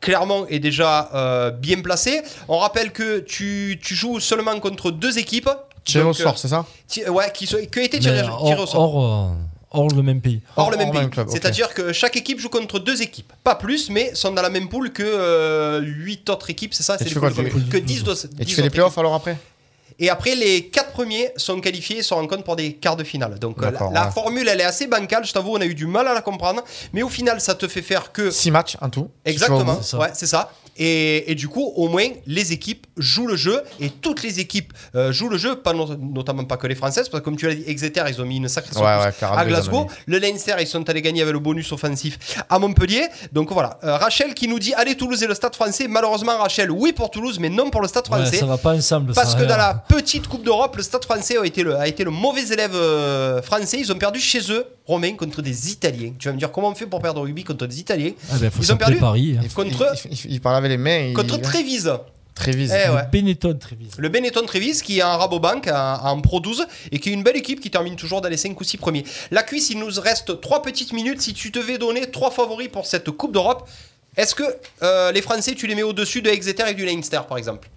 Clermont est déjà euh, bien placé. On rappelle que tu, tu joues seulement contre deux équipes. Tiré au sort, c'est ça? Ouais, qui, sont- qui ont été tirées au sort. euh, hors le même pays. Hors Hors- le même hors pays. même. C'est-à-dire que chaque équipe joue contre deux équipes. Pas plus, mais sont dans la même poule que euh, 8 autres équipes, c'est ça C'est Que 10 d'autres. Et 10 tu fais les playoffs alors après? Et après, les quatre premiers sont qualifiés et se rencontrent pour des quarts de finale. Donc euh, la, formule, elle est assez bancale, je t'avoue, on a eu du mal à la comprendre. Mais au final, ça te fait faire que 6 matchs en tout. Exactement, ouais, c'est ça. Et, et du coup, au moins, les équipes jouent le jeu et toutes les équipes euh, jouent le jeu, pas no- notamment pas que les françaises, parce que comme tu l'as dit, Exeter, ils ont mis une sacrée Ouais, ouais, 42, à Glasgow. Le Leinster, ils sont allés gagner avec le bonus offensif à Montpellier. Donc voilà, Euh, Rachel qui nous dit Allez, Toulouse et le stade français. Malheureusement, Rachel, oui pour Toulouse, mais non pour le stade Ouais, français. ça va pas ensemble. Parce ça, que rien. dans la petite Coupe d'Europe, le Stade français a été le, a été le mauvais élève euh, français. Ils ont perdu chez eux, Romain, contre des Italiens. Tu vas me dire comment on fait pour perdre au rugby contre des Italiens Ah ben, faut Ils ont perdu Paris. hein. Il, Contre- il, il- il parle avec les mains. il- contre Trévise. Trévise. Eh ouais. Benetton Trévise. Le Benetton Trévise qui est un Rabobank en, en Pro 12 et qui est une belle équipe qui termine toujours dans les 5 ou 6 premiers. La cuisse, il nous reste 3 petites minutes. Si tu devais donner 3 favoris pour cette Coupe d'Europe, est-ce que euh, les Français, tu les mets au-dessus de Exeter et du Leinster par exemple?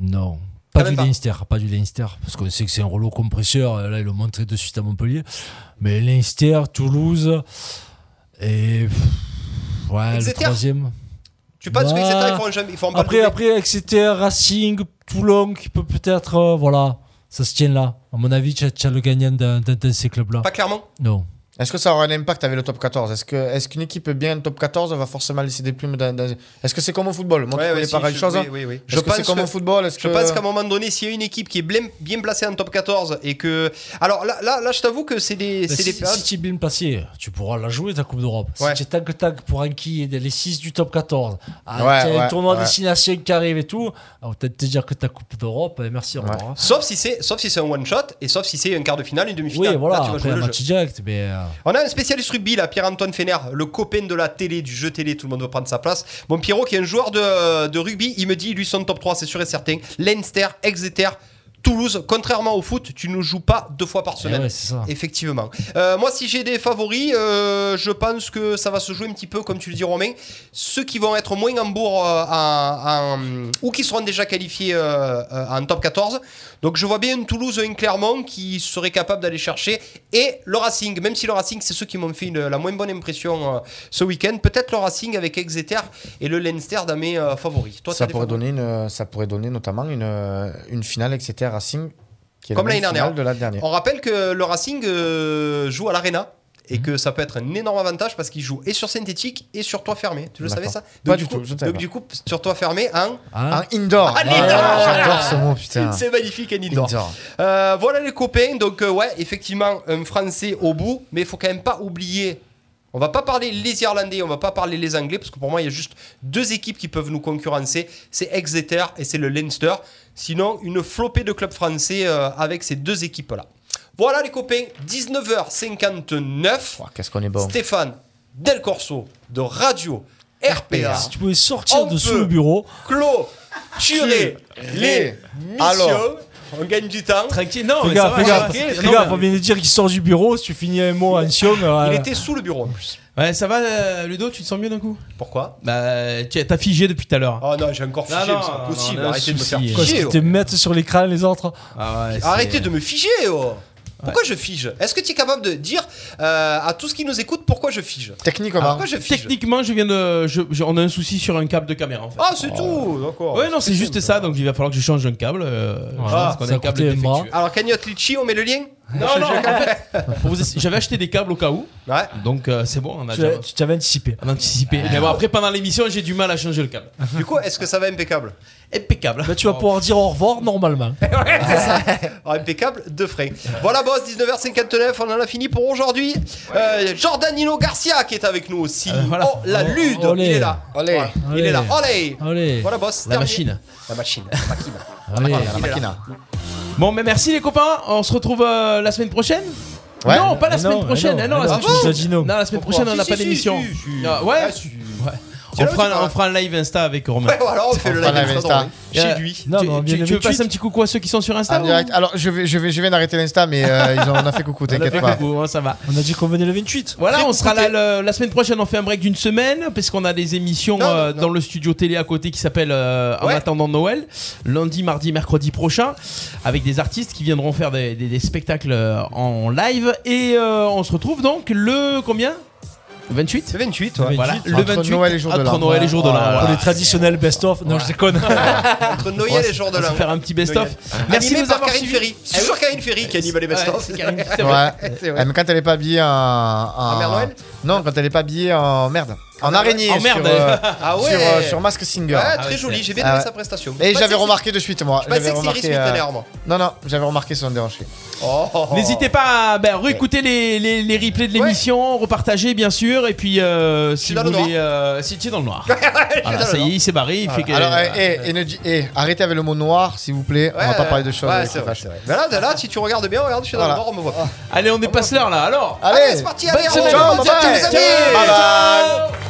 Non. Pas du pas. Leinster, pas du Leinster, parce qu'on sait que c'est un rouleau compresseur, euh, là ils l'ont montré de suite à Montpellier. Mais Leinster, Toulouse, et pff, ouais, Exeter le troisième. Tu penses que Ouais. Exeter, ils feront, jamais, ils pas Après, après, Exeter, Racing, Toulon, qui peut peut-être, euh, voilà, ça se tient là. À mon avis, tu as, le gagnant d'un de ces clubs-là. Pas clairement Non. Est-ce que ça aura un impact avec le top 14 Est-ce que est-ce qu'une équipe bien top 14 va forcément laisser des plumes dans, dans- Est-ce que c'est comme au football? Moi, Ouais, ouais, connais si, pareil je- chose. oui, hein oui, oui. Est-ce Je que c'est pense comme que- au football Je que pense qu'à un moment donné, s'il y a une équipe qui est bien, bien placée en top 14 et que. Alors là, là, là je t'avoue que c'est des, si, des périodes. si tu es bien placé, tu pourras la jouer ta Coupe d'Europe. Ouais. Si tu es tac tac pour enquiller les 6 du top 14, ah, un tournoi ouais. destination qui arrive et tout, va peut-être te dire que ta Coupe d'Europe, eh, merci, au revoir. Sauf si c'est sauf si c'est un one shot et sauf si c'est un quart de finale, une demi-finale. Oui, voilà, Là, tu vas jouer un le match direct, mais. On a un spécialiste rugby là, Pierre-Antoine Fener, le copain de la télé, du jeu télé, tout le monde veut prendre sa place. Mon Pierrot qui est un joueur de, de rugby, il me dit lui son top 3, c'est sûr et certain. Leinster, Exeter, Toulouse, contrairement au foot, tu ne joues pas deux fois par eh semaine. ouais, c'est ça. Effectivement. Euh, moi, si j'ai des favoris, euh, je pense que ça va se jouer un petit peu, comme tu le dis, Romain. Ceux qui vont être moins en bourre euh, en- en- ou qui seront déjà qualifiés en top 14. Donc, je vois bien une Toulouse, un Clermont qui serait capable d'aller chercher. Et le Racing, même si le Racing, c'est ceux qui m'ont fait une- la moins bonne impression euh, ce week-end. Peut-être le Racing avec Exeter et le Leinster dans mes euh, favoris. Toi, ça pourrait favoris donner une, ça pourrait donner notamment une, une finale etc Racing qui est Comme la l'année dernière. de. On rappelle que le Racing euh, joue à l'Arena et que ça peut être un énorme avantage parce qu'il joue et sur synthétique et sur toit fermé. Tu le savais ça Pas Donc, du coup, tout, je donc pas. du coup, sur toit fermé, hein Hein Un indoor. Ah, Ah, l'indoor. J'adore ce mot putain. c'est magnifique un indoor. Indoor. Euh, voilà les copains, donc euh, ouais, effectivement, un Français au bout, mais il faut quand même pas oublier. On va pas parler les Irlandais, on va pas parler les Anglais, parce que pour moi, il y a juste deux équipes qui peuvent nous concurrencer. C'est Exeter et c'est le Leinster. Sinon, une flopée de clubs français euh, avec ces deux équipes-là. Voilà les copains, 19h59. Ouah, Qu'est-ce qu'on est bon. Stéphane Del Corso de Radio RPA. Si tu pouvais sortir On de sous le bureau, Clôturer les missions. Alors. on gagne du temps. Tranquille, non, fais mais gaffe, ça fais va, gaffe, Non, mais- on vient de dire qu'il sort du bureau, si tu finis un mot en sion. euh, Il était sous le bureau en plus. Ouais, ça va, euh, Ludo, tu te sens mieux d'un coup? Pourquoi? Bah, tu- t'as figé depuis tout à l'heure. Oh non, j'ai encore figé, Non, c'est pas non, possible. Arrêtez de me souci. faire Quoi, figer. qu'ils oh. te mettent sur l'écran les autres Ah ouais, c'est- Arrêtez de me figer, oh. Pourquoi je fige Est-ce que tu es capable de dire euh, à tous qui nous écoutent pourquoi je fige Techniquement. Pourquoi je fige Techniquement, je viens de. je- je- on a un souci sur un câble de caméra en fait. Ah, c'est tout, d'accord. Ouais, non, c'est juste ça, donc il va falloir que je change un câble. euh, parce qu'on a un câble défectueux. Alors, cagnotte Litchi, on met le lien Non, non, en fait, pour vous expliquer, j'avais acheté des câbles au cas où, Ouais. donc euh, c'est bon, on a Tu déjà l'as- tu t'avais anticipé. on a anticipé. Mais bon, après, pendant l'émission, j'ai du mal à changer le câble. Du coup, est-ce que ça va impeccable? Impeccable. Bah, tu vas pouvoir dire au revoir normalement. Alors, impeccable, de frais. Voilà, boss, 19h59, on en a fini pour aujourd'hui. Euh, Jordanino Garcia qui est avec nous aussi. Euh, voilà. Oh, la Oh, lude, olé. il est là. Allez. Voilà, Il est là. Allez. Allez. Voilà, boss. La terminé. machine. La machine. La machine. Allez. La machina. Bon, mais merci les copains. On se retrouve euh, la semaine prochaine. Ouais. Non, pas la semaine prochaine. mais Ah non, la semaine prochaine. on n'a pas si, d'émission. si, si. Ah, Ouais. On fera, un- vas. on fera un live Insta avec Romain. Ouais, voilà, on fait le fera live live Insta chez lui. Non, tu, mais on vient tu- le tu veux passer 28. un petit coucou à ceux qui sont sur Insta direct. Alors, je vais, je vais, je viens d'arrêter l'Insta, mais euh, ils ont, on a fait coucou, On a t'inquiète fait pas. coucou, hein, ça va. On a dit qu'on venait le 28. Voilà, Très on sera là le- la semaine prochaine. On fait un break d'une semaine parce qu'on a des émissions Non, non, euh, non. dans le studio télé à côté qui s'appelle euh, En Ouais. attendant Noël, lundi, mardi, mercredi prochain, avec des artistes qui viendront faire des, des- des spectacles euh, en live. Et euh, on se retrouve donc le combien? 28 Le 28, ouais. Voilà, 28, le entre 28 Noël et jour de entre l'an. Noël et jour de l'an. Pour les traditionnels best-of. Non, je déconne. Entre Noël et jour de On va l'an. faire un petit best-of. Merci de Animé nous par avoir Karine. Ferry. C'est toujours Karine Ferry qui anime les Ouais, best-of. Ouais. C'est vrai. Mais quand elle est pas habillée en. en- En Mère Noël Non, quand elle est pas habillée en merde. En araignée. En merde. Sur, euh, Ah ouais. sur, euh, sur Mask Singer. Ouais, Ah très ouais, joli, j'ai bien Ah aimé ouais. sa prestation. Et j'avais remarqué de suite, moi. Je pensais que euh, moi. Non, non, j'avais remarqué son déhanché. Oh, oh, oh. N'hésitez pas à ben, réécouter les, les, les replays de l'émission, repartager bien sûr, et puis euh, si vous voulez, euh, si tu es dans le noir. Voilà, dans le ça y est, il s'est barré, il fait que. Alors, eh, arrêtez avec le mot noir, s'il vous plaît. on va Ouais, pas parler de choses. ouais, vrai, vrai. Mais là, là, si tu regardes bien, regarde, je suis dans le noir, on me voit pas. Allez, on dépasse l'heure là, alors Allez, Allez, c'est parti, bonne allez, semaine, Ciao, bye ciao, bye. les amis. Bye